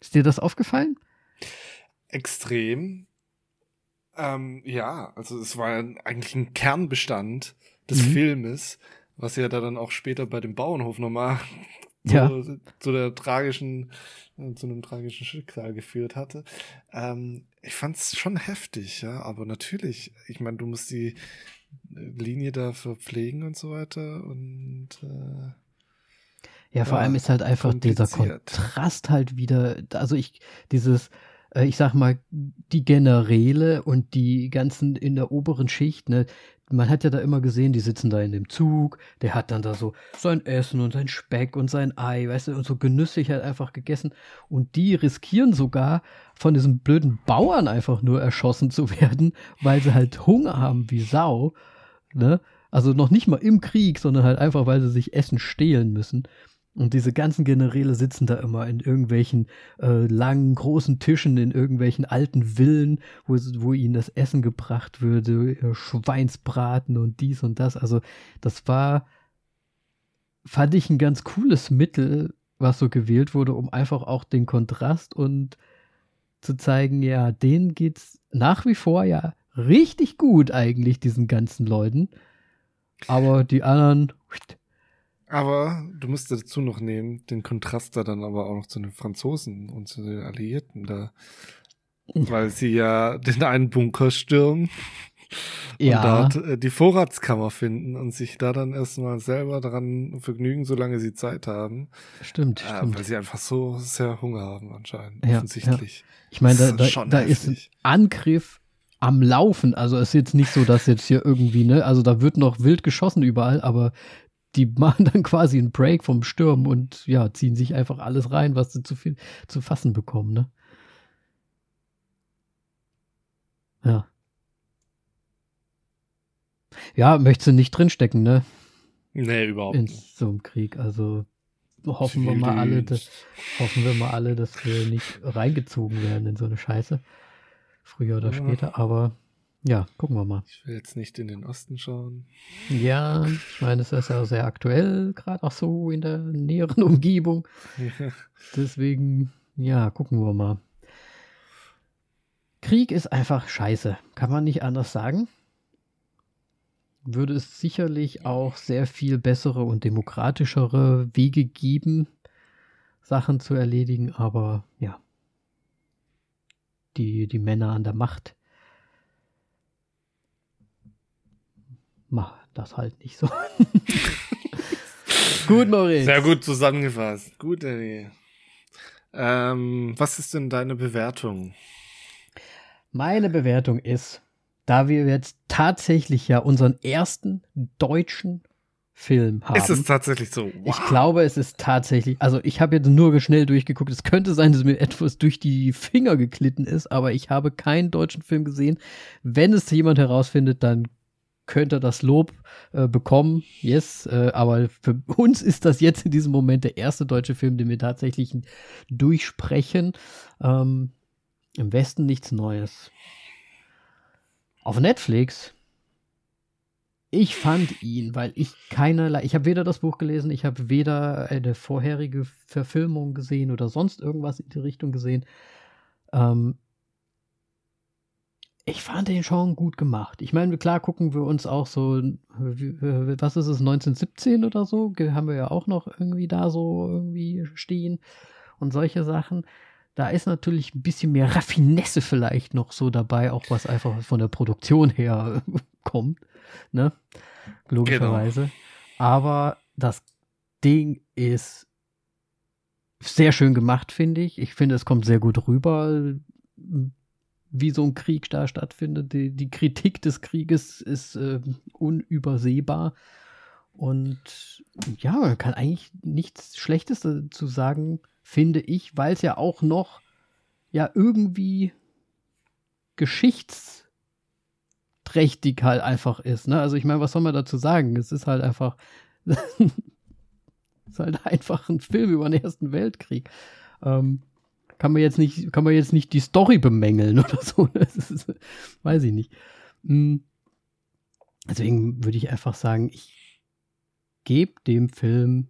Speaker 2: Ist dir das aufgefallen?
Speaker 1: extrem. Ähm, ja, also es war eigentlich ein Kernbestand des
Speaker 2: Mhm.
Speaker 1: Filmes, was ja da dann auch später bei dem Bauernhof nochmal
Speaker 2: Ja.
Speaker 1: zu, zu der tragischen, äh, zu einem tragischen Schicksal geführt hatte. Ähm, ich fand's schon heftig, ja, aber natürlich, ich meine, du musst die äh, Linie da verpflegen und so weiter und äh,
Speaker 2: Ja, vor
Speaker 1: Ja,
Speaker 2: allem ist halt einfach dieser. Kontrast halt wieder, also ich, dieses, äh, ich sag mal, die Generäle und die ganzen in der oberen Schicht, ne, man hat ja da immer gesehen, die sitzen da in dem Zug, der hat dann da so sein Essen und sein Speck und sein Ei, weißt du, und so genüsslich halt einfach gegessen. Und die riskieren sogar, von diesen blöden Bauern einfach nur erschossen zu werden, weil sie halt Hunger haben wie Sau, ne? Also noch nicht mal im Krieg, sondern halt einfach, weil sie sich Essen stehlen müssen. Und diese ganzen Generäle sitzen da immer in irgendwelchen äh, langen, großen Tischen, in irgendwelchen alten Villen, wo, wo ihnen das Essen gebracht würde, äh, Schweinsbraten und dies und das. Also das war, fand ich ein ganz cooles Mittel, was so gewählt wurde, um einfach auch den Kontrast und zu zeigen, ja, denen geht's nach wie vor ja richtig gut eigentlich, diesen ganzen Leuten. Aber die anderen,
Speaker 1: Aber du musst dazu noch nehmen, den Kontrast da dann aber auch noch zu den Franzosen und zu den Alliierten da. Weil sie ja den einen Bunker stürmen
Speaker 2: ja.
Speaker 1: und dort äh, die Vorratskammer finden und sich da dann erstmal selber daran vergnügen, solange sie Zeit haben.
Speaker 2: Stimmt,
Speaker 1: Äh,
Speaker 2: stimmt.
Speaker 1: weil sie einfach so sehr Hunger haben anscheinend,
Speaker 2: Ja,
Speaker 1: offensichtlich.
Speaker 2: Ich meine, da,
Speaker 1: Das ist
Speaker 2: da, da ist ein. Angriff am Laufen. Also es ist jetzt nicht so, dass jetzt hier irgendwie, ne, also da wird noch wild geschossen überall, aber die machen dann quasi einen Break vom Sturm und ja, ziehen sich einfach alles rein, was sie zu viel zu fassen bekommen, ne? Ja. Ja, möchtest du nicht drinstecken, ne?
Speaker 1: Nee, überhaupt
Speaker 2: In
Speaker 1: nicht.
Speaker 2: so einem Krieg. Also hoffen wir mal alle, dass, hoffen wir mal alle, dass wir nicht reingezogen werden in so eine Scheiße. Früher oder
Speaker 1: Ja.
Speaker 2: später, aber ja, gucken wir mal.
Speaker 1: Ich will jetzt nicht in den Osten schauen.
Speaker 2: Ja, ich meine, es ist ja sehr aktuell, gerade auch so in der näheren Umgebung. Ja. Deswegen, ja, gucken wir mal. Krieg ist einfach scheiße, kann man nicht anders sagen. Würde es sicherlich auch sehr viel bessere und demokratischere Wege geben, Sachen zu erledigen, aber ja, die, die Männer an der Macht machen das halt nicht so.
Speaker 1: gut, Moritz. Sehr gut zusammengefasst. Gut, Eddie. Ähm, was ist denn deine Bewertung?
Speaker 2: Meine Bewertung ist, da wir jetzt tatsächlich ja unseren ersten deutschen Film haben.
Speaker 1: Ist es tatsächlich so?
Speaker 2: Wow. Ich glaube, es ist tatsächlich. Also ich habe jetzt nur schnell durchgeguckt. Es könnte sein, dass mir etwas durch die Finger geklitten ist, aber ich habe keinen deutschen Film gesehen. Wenn es jemand herausfindet, dann könnte das Lob äh, bekommen. Yes, äh, aber für uns ist das jetzt in diesem Moment der erste deutsche Film, den wir tatsächlich durchsprechen. Ähm, Im Westen nichts Neues. Auf Netflix ich fand ihn, weil ich keinerlei, ich habe weder das Buch gelesen, ich habe weder eine vorherige Verfilmung gesehen oder sonst irgendwas in die Richtung gesehen. Ähm, ich fand den schon gut gemacht. Ich meine, klar gucken wir uns auch so, was ist es, 1917 oder so, haben wir ja auch noch irgendwie da so irgendwie stehen und solche Sachen. Da ist natürlich ein bisschen mehr Raffinesse vielleicht noch so dabei, auch was einfach von der Produktion her kommt ne? Logischerweise. Genau. Aber das Ding ist sehr schön gemacht, finde ich. Ich finde, es kommt sehr gut rüber, wie so ein Krieg da stattfindet. Die, die Kritik des Krieges ist äh, unübersehbar. Und ja, man kann eigentlich nichts Schlechtes dazu sagen, finde ich, weil es ja auch noch ja irgendwie Geschichts trächtig halt einfach ist. Ne? Also ich meine, was soll man dazu sagen? Es ist halt einfach, ist halt einfach ein Film über den Ersten Weltkrieg. Ähm, kann man jetzt nicht, kann man jetzt nicht die Story bemängeln oder so. Ist, weiß ich nicht. Hm. Deswegen würde ich einfach sagen, ich gebe dem Film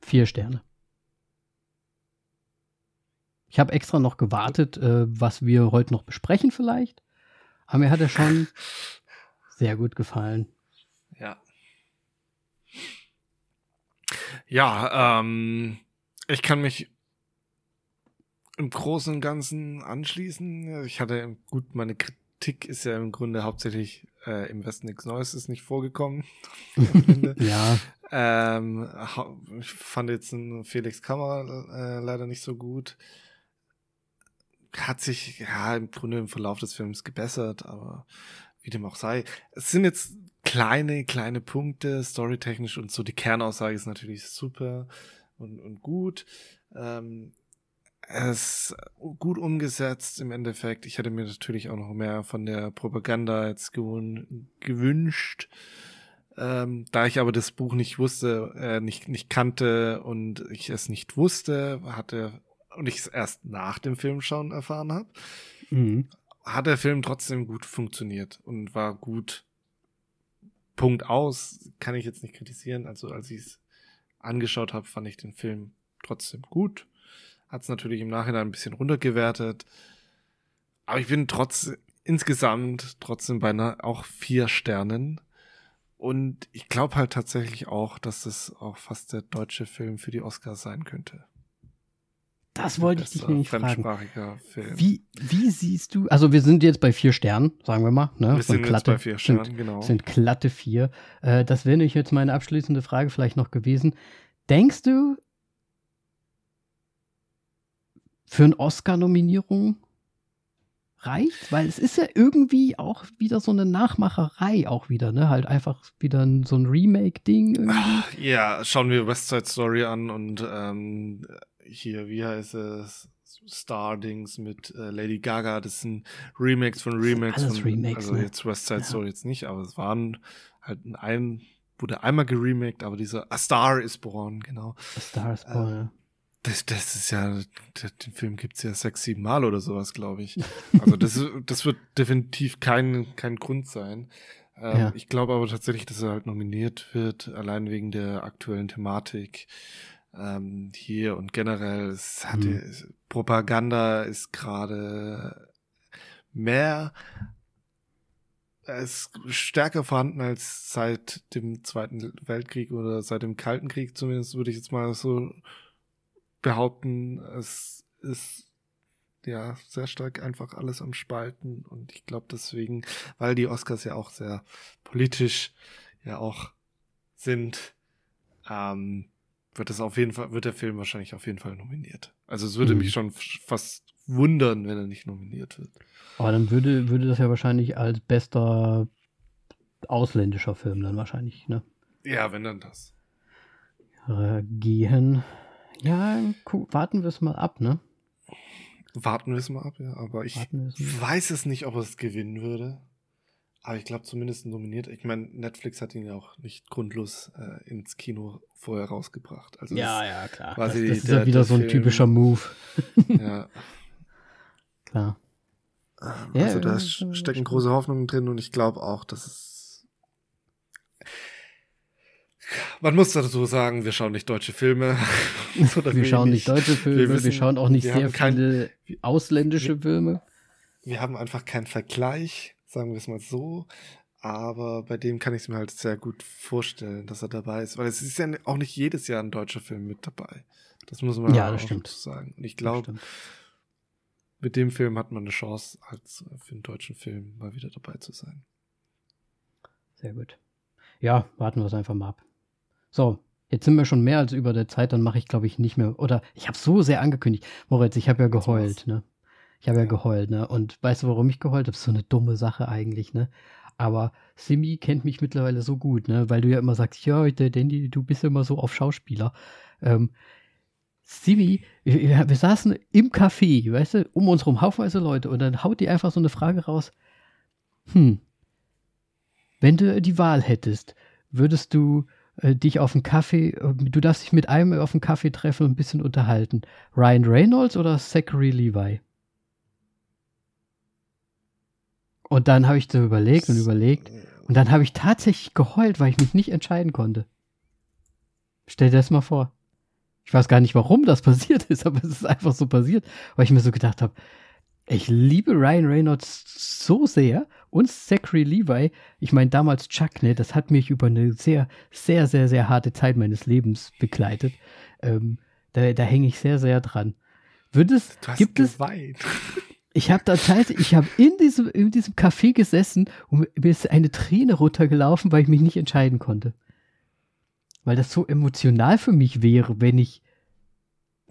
Speaker 2: vier Sterne. Ich habe extra noch gewartet, äh, was wir heute noch besprechen vielleicht. Aber mir hat er schon sehr gut gefallen.
Speaker 1: Ja. Ja, ähm, ich kann mich im Großen und Ganzen anschließen. Ich hatte gut, meine Kritik ist ja im Grunde hauptsächlich äh, im Westen nichts Neues ist nicht vorgekommen.
Speaker 2: ja.
Speaker 1: Ähm, ich fand jetzt einen Felix Kammer äh, leider nicht so gut hat sich ja im Grunde im Verlauf des Films gebessert, aber wie dem auch sei. Es sind jetzt kleine, kleine Punkte, storytechnisch und so. Die Kernaussage ist natürlich super und, und gut. Ähm, es gut umgesetzt im Endeffekt. Ich hätte mir natürlich auch noch mehr von der Propaganda jetzt gewünscht. Ähm, da ich aber das Buch nicht wusste, äh, nicht, nicht kannte und ich es nicht wusste, hatte und ich es erst nach dem Film schauen erfahren habe, mhm. hat der Film trotzdem gut funktioniert und war gut. Punkt aus, kann ich jetzt nicht kritisieren. Also als ich es angeschaut habe, fand ich den Film trotzdem gut. Hat es natürlich im Nachhinein ein bisschen runtergewertet. Aber ich bin trotz insgesamt trotzdem bei einer, auch vier Sternen. Und ich glaube halt tatsächlich auch, dass es auch fast der deutsche Film für die Oscars sein könnte.
Speaker 2: Das wollte ich dich nämlich fragen. Film. Wie, wie siehst du, also wir sind jetzt bei vier Sternen, sagen wir mal. Ne?
Speaker 1: Wir sind
Speaker 2: glatte,
Speaker 1: bei vier Sternen,
Speaker 2: sind,
Speaker 1: genau.
Speaker 2: Sind glatte vier. Äh, das wäre nämlich jetzt meine abschließende Frage vielleicht noch gewesen. Denkst du, für eine Oscar-Nominierung reicht? Weil es ist ja irgendwie auch wieder so eine Nachmacherei auch wieder, ne? Halt einfach wieder so ein Remake-Ding.
Speaker 1: Ja, schauen wir West Side Story an und ähm, hier, wie heißt es? Stardings mit äh, Lady Gaga, das sind Remakes von Remakes
Speaker 2: von
Speaker 1: Remakes, also ne? jetzt West Side ja. Story jetzt nicht, aber es waren halt ein, wurde einmal geremaked, aber dieser A Star is Born, genau.
Speaker 2: A Star is Born, äh, ja.
Speaker 1: Das, das ist ja, den Film gibt's ja sechs, sieben Mal oder sowas, glaube ich. Also das, das wird definitiv kein, kein Grund sein. Ähm, ja. Ich glaube aber tatsächlich, dass er halt nominiert wird, allein wegen der aktuellen Thematik ähm, hier und generell. Es hatte, mhm. Propaganda ist gerade mehr ist stärker vorhanden als seit dem Zweiten Weltkrieg oder seit dem Kalten Krieg, zumindest würde ich jetzt mal so behaupten. Es ist ja sehr stark einfach alles am Spalten und ich glaube deswegen, weil die Oscars ja auch sehr politisch ja auch sind, ähm, wird es auf jeden Fall, wird der Film wahrscheinlich auf jeden Fall nominiert. Also es würde mhm. mich schon fast wundern, wenn er nicht nominiert wird.
Speaker 2: Aber dann würde, würde das ja wahrscheinlich als bester ausländischer Film dann wahrscheinlich, ne?
Speaker 1: Ja, wenn dann das.
Speaker 2: Gehen. Ja, warten wir es mal ab, ne?
Speaker 1: Warten wir es mal ab, ja. Aber ich weiß es nicht, ob er es gewinnen würde. Aber ich glaube zumindest nominiert. Ich meine, Netflix hat ihn ja auch nicht grundlos äh, ins Kino vorher rausgebracht. Also
Speaker 2: ja, ja, klar. Das, das ist ja wieder so ein Film, typischer Move. ja. Klar.
Speaker 1: Ähm, also ja, da stecken große Hoffnungen drin und ich glaube auch, dass es. Man muss dazu sagen, wir schauen nicht deutsche Filme.
Speaker 2: wir schauen nicht deutsche Filme, wir, wissen, wir schauen auch nicht sehr viele kein, ausländische wir, Filme.
Speaker 1: Wir haben einfach keinen Vergleich, sagen wir es mal so. Aber bei dem kann ich es mir halt sehr gut vorstellen, dass er dabei ist. Weil es ist ja auch nicht jedes Jahr ein deutscher Film mit dabei. Das muss man ja, auch stimmt. sagen. Und ich glaube, mit dem Film hat man eine Chance, als für einen deutschen Film mal wieder dabei zu sein.
Speaker 2: Sehr gut. Ja, warten wir es einfach mal ab. So, jetzt sind wir schon mehr als über der Zeit, dann mache ich, glaube ich, nicht mehr. Oder ich habe so sehr angekündigt. Moritz, ich habe ja geheult, ne? Ich habe ja. geheult, ne? Und weißt du, warum ich geheult habe? So eine dumme Sache eigentlich, ne? Aber Simi kennt mich mittlerweile so gut, ne? Weil du ja immer sagst, ja, Dandy, du bist ja immer so auf Schauspieler. Ähm, Simi, wir, wir, saßen im Café, weißt du, um uns rum haufenweise Leute und dann haut die einfach so eine Frage raus. Hm, wenn du die Wahl hättest, würdest du äh, dich auf einen Kaffee, äh, du darfst dich mit einem auf einen Kaffee treffen und ein bisschen unterhalten. Ryan Reynolds oder Zachary Levi? Und dann habe ich so überlegt und überlegt und dann habe ich tatsächlich geheult, weil ich mich nicht entscheiden konnte. Stell dir das mal vor. Ich weiß gar nicht, warum das passiert ist, aber es ist einfach so passiert, weil ich mir so gedacht habe, ich liebe Ryan Reynolds so sehr und Zachary Levi. Ich meine, damals Chuck, ne, das hat mich über eine sehr, sehr, sehr, sehr harte Zeit meines Lebens begleitet. Ähm, da da hänge ich sehr, sehr dran. Wird es, du hast gibt geweint. es, ich habe da Zeit, ich habe in diesem, in diesem Café gesessen und mir ist eine Träne runtergelaufen, weil ich mich nicht entscheiden konnte weil das so emotional für mich wäre, wenn ich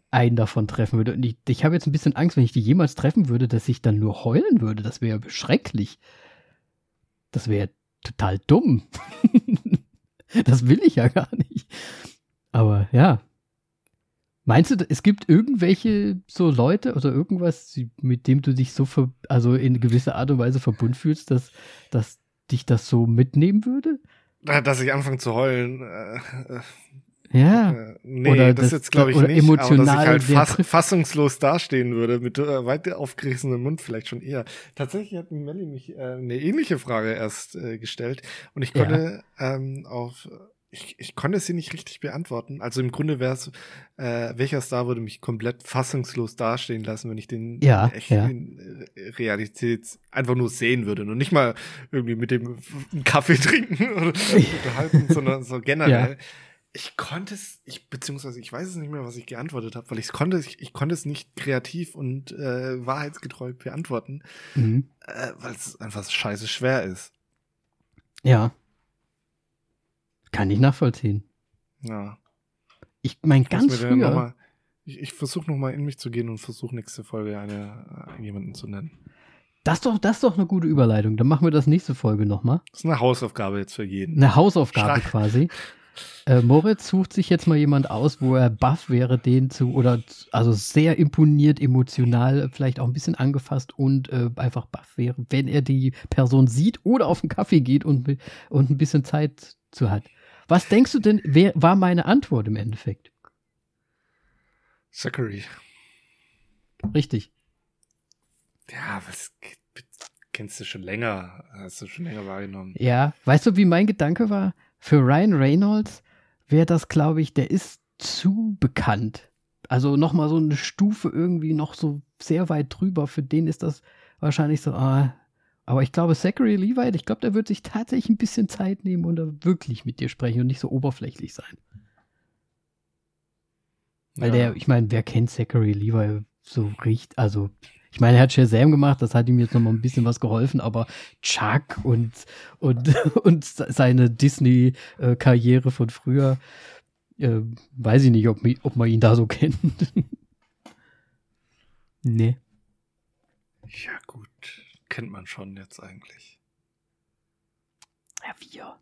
Speaker 2: einen davon treffen würde. Und ich, ich habe jetzt ein bisschen Angst, wenn ich die jemals treffen würde, dass ich dann nur heulen würde. Das wäre schrecklich. Das wäre total dumm. das will ich ja gar nicht. Aber ja. Meinst du, es gibt irgendwelche so Leute oder irgendwas, mit dem du dich so, also in gewisser Art und Weise verbunden fühlst, dass, dass dich das so mitnehmen würde?
Speaker 1: Dass ich anfange zu heulen. Äh,
Speaker 2: äh ja.
Speaker 1: Äh, nee, oder das, das jetzt glaube ich nicht. Emotional aber dass ich halt fass, fassungslos dastehen würde, mit äh, weit aufgerissenem Mund vielleicht schon eher. Tatsächlich hat Melly mich äh, eine ähnliche Frage erst äh, gestellt und ich konnte ja. ähm, auf ich, ich konnte sie nicht richtig beantworten. Also im Grunde wäre es, äh, welcher Star würde mich komplett fassungslos dastehen lassen, wenn ich den
Speaker 2: ja,
Speaker 1: echt
Speaker 2: ja.
Speaker 1: in Realität einfach nur sehen würde und nicht mal irgendwie mit dem Kaffee trinken oder unterhalten, sondern so generell. Ja. Ich konnte es, ich beziehungsweise ich weiß es nicht mehr, was ich geantwortet habe, weil ich konnte, ich, ich konnte es nicht kreativ und äh, wahrheitsgetreu beantworten, mhm. äh, weil es einfach scheiße schwer ist.
Speaker 2: Ja. Kann ich nachvollziehen.
Speaker 1: Ja.
Speaker 2: Ich meine, ganz früher.
Speaker 1: Mal, ich ich versuche nochmal in mich zu gehen und versuche nächste Folge eine, äh, jemanden zu nennen.
Speaker 2: Das ist, doch, das ist doch eine gute Überleitung. Dann machen wir das nächste Folge nochmal.
Speaker 1: Das ist eine Hausaufgabe jetzt für jeden.
Speaker 2: Eine Hausaufgabe Schreib. quasi. Äh, Moritz sucht sich jetzt mal jemand aus, wo er buff wäre, den zu, oder also sehr imponiert, emotional, vielleicht auch ein bisschen angefasst und äh, einfach buff wäre, wenn er die Person sieht oder auf einen Kaffee geht und, und ein bisschen Zeit zu hat. Was denkst du denn, wer war meine Antwort im Endeffekt?
Speaker 1: Zachary.
Speaker 2: Richtig.
Speaker 1: Ja, was kennst du schon länger? Hast du schon länger wahrgenommen?
Speaker 2: Ja, weißt du, wie mein Gedanke war? Für Ryan Reynolds wäre das, glaube ich, der ist zu bekannt. Also nochmal so eine Stufe irgendwie noch so sehr weit drüber. Für den ist das wahrscheinlich so, ah, aber ich glaube, Zachary Levi, ich glaube, der wird sich tatsächlich ein bisschen Zeit nehmen und da wirklich mit dir sprechen und nicht so oberflächlich sein. Weil ja. der, ich meine, wer kennt Zachary Levi so richtig? Also, ich meine, er hat Shazam gemacht, das hat ihm jetzt nochmal ein bisschen was geholfen, aber Chuck und, und, und seine Disney-Karriere von früher, äh, weiß ich nicht, ob, ob man ihn da so kennt. nee.
Speaker 1: Ja, gut kennt man schon jetzt eigentlich.
Speaker 2: Ja, wir.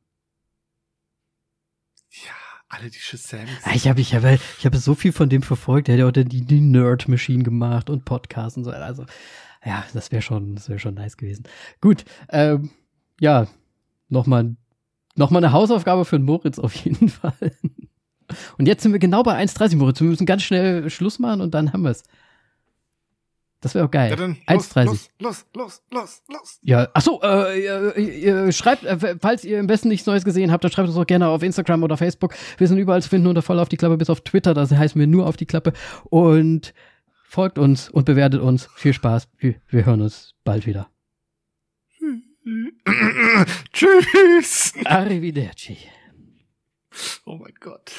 Speaker 1: Ja, alle die Shazam.
Speaker 2: Ja, ich habe ich hab, ich hab so viel von dem verfolgt. Er hat ja auch die, die Nerd Machine gemacht und Podcasts und so. Also, ja, das wäre schon, das wäre schon nice gewesen. Gut, ähm, ja, nochmal noch mal eine Hausaufgabe für den Moritz auf jeden Fall. Und jetzt sind wir genau bei 1,30, Moritz. Wir müssen ganz schnell Schluss machen und dann haben wir es. Das wäre auch geil. Ja, dann 1,30.
Speaker 1: Los, los, los, los, los.
Speaker 2: Ja, achso, äh, ihr, ihr schreibt, äh, falls ihr im besten nichts Neues gesehen habt, dann schreibt uns auch gerne auf Instagram oder Facebook. Wir sind überall zu finden unter voll auf die Klappe bis auf Twitter, da heißen wir nur auf die Klappe. Und folgt uns und bewertet uns. Viel Spaß. Wir, wir hören uns bald wieder.
Speaker 1: Tschüss.
Speaker 2: Arrivederci.
Speaker 1: Oh mein Gott.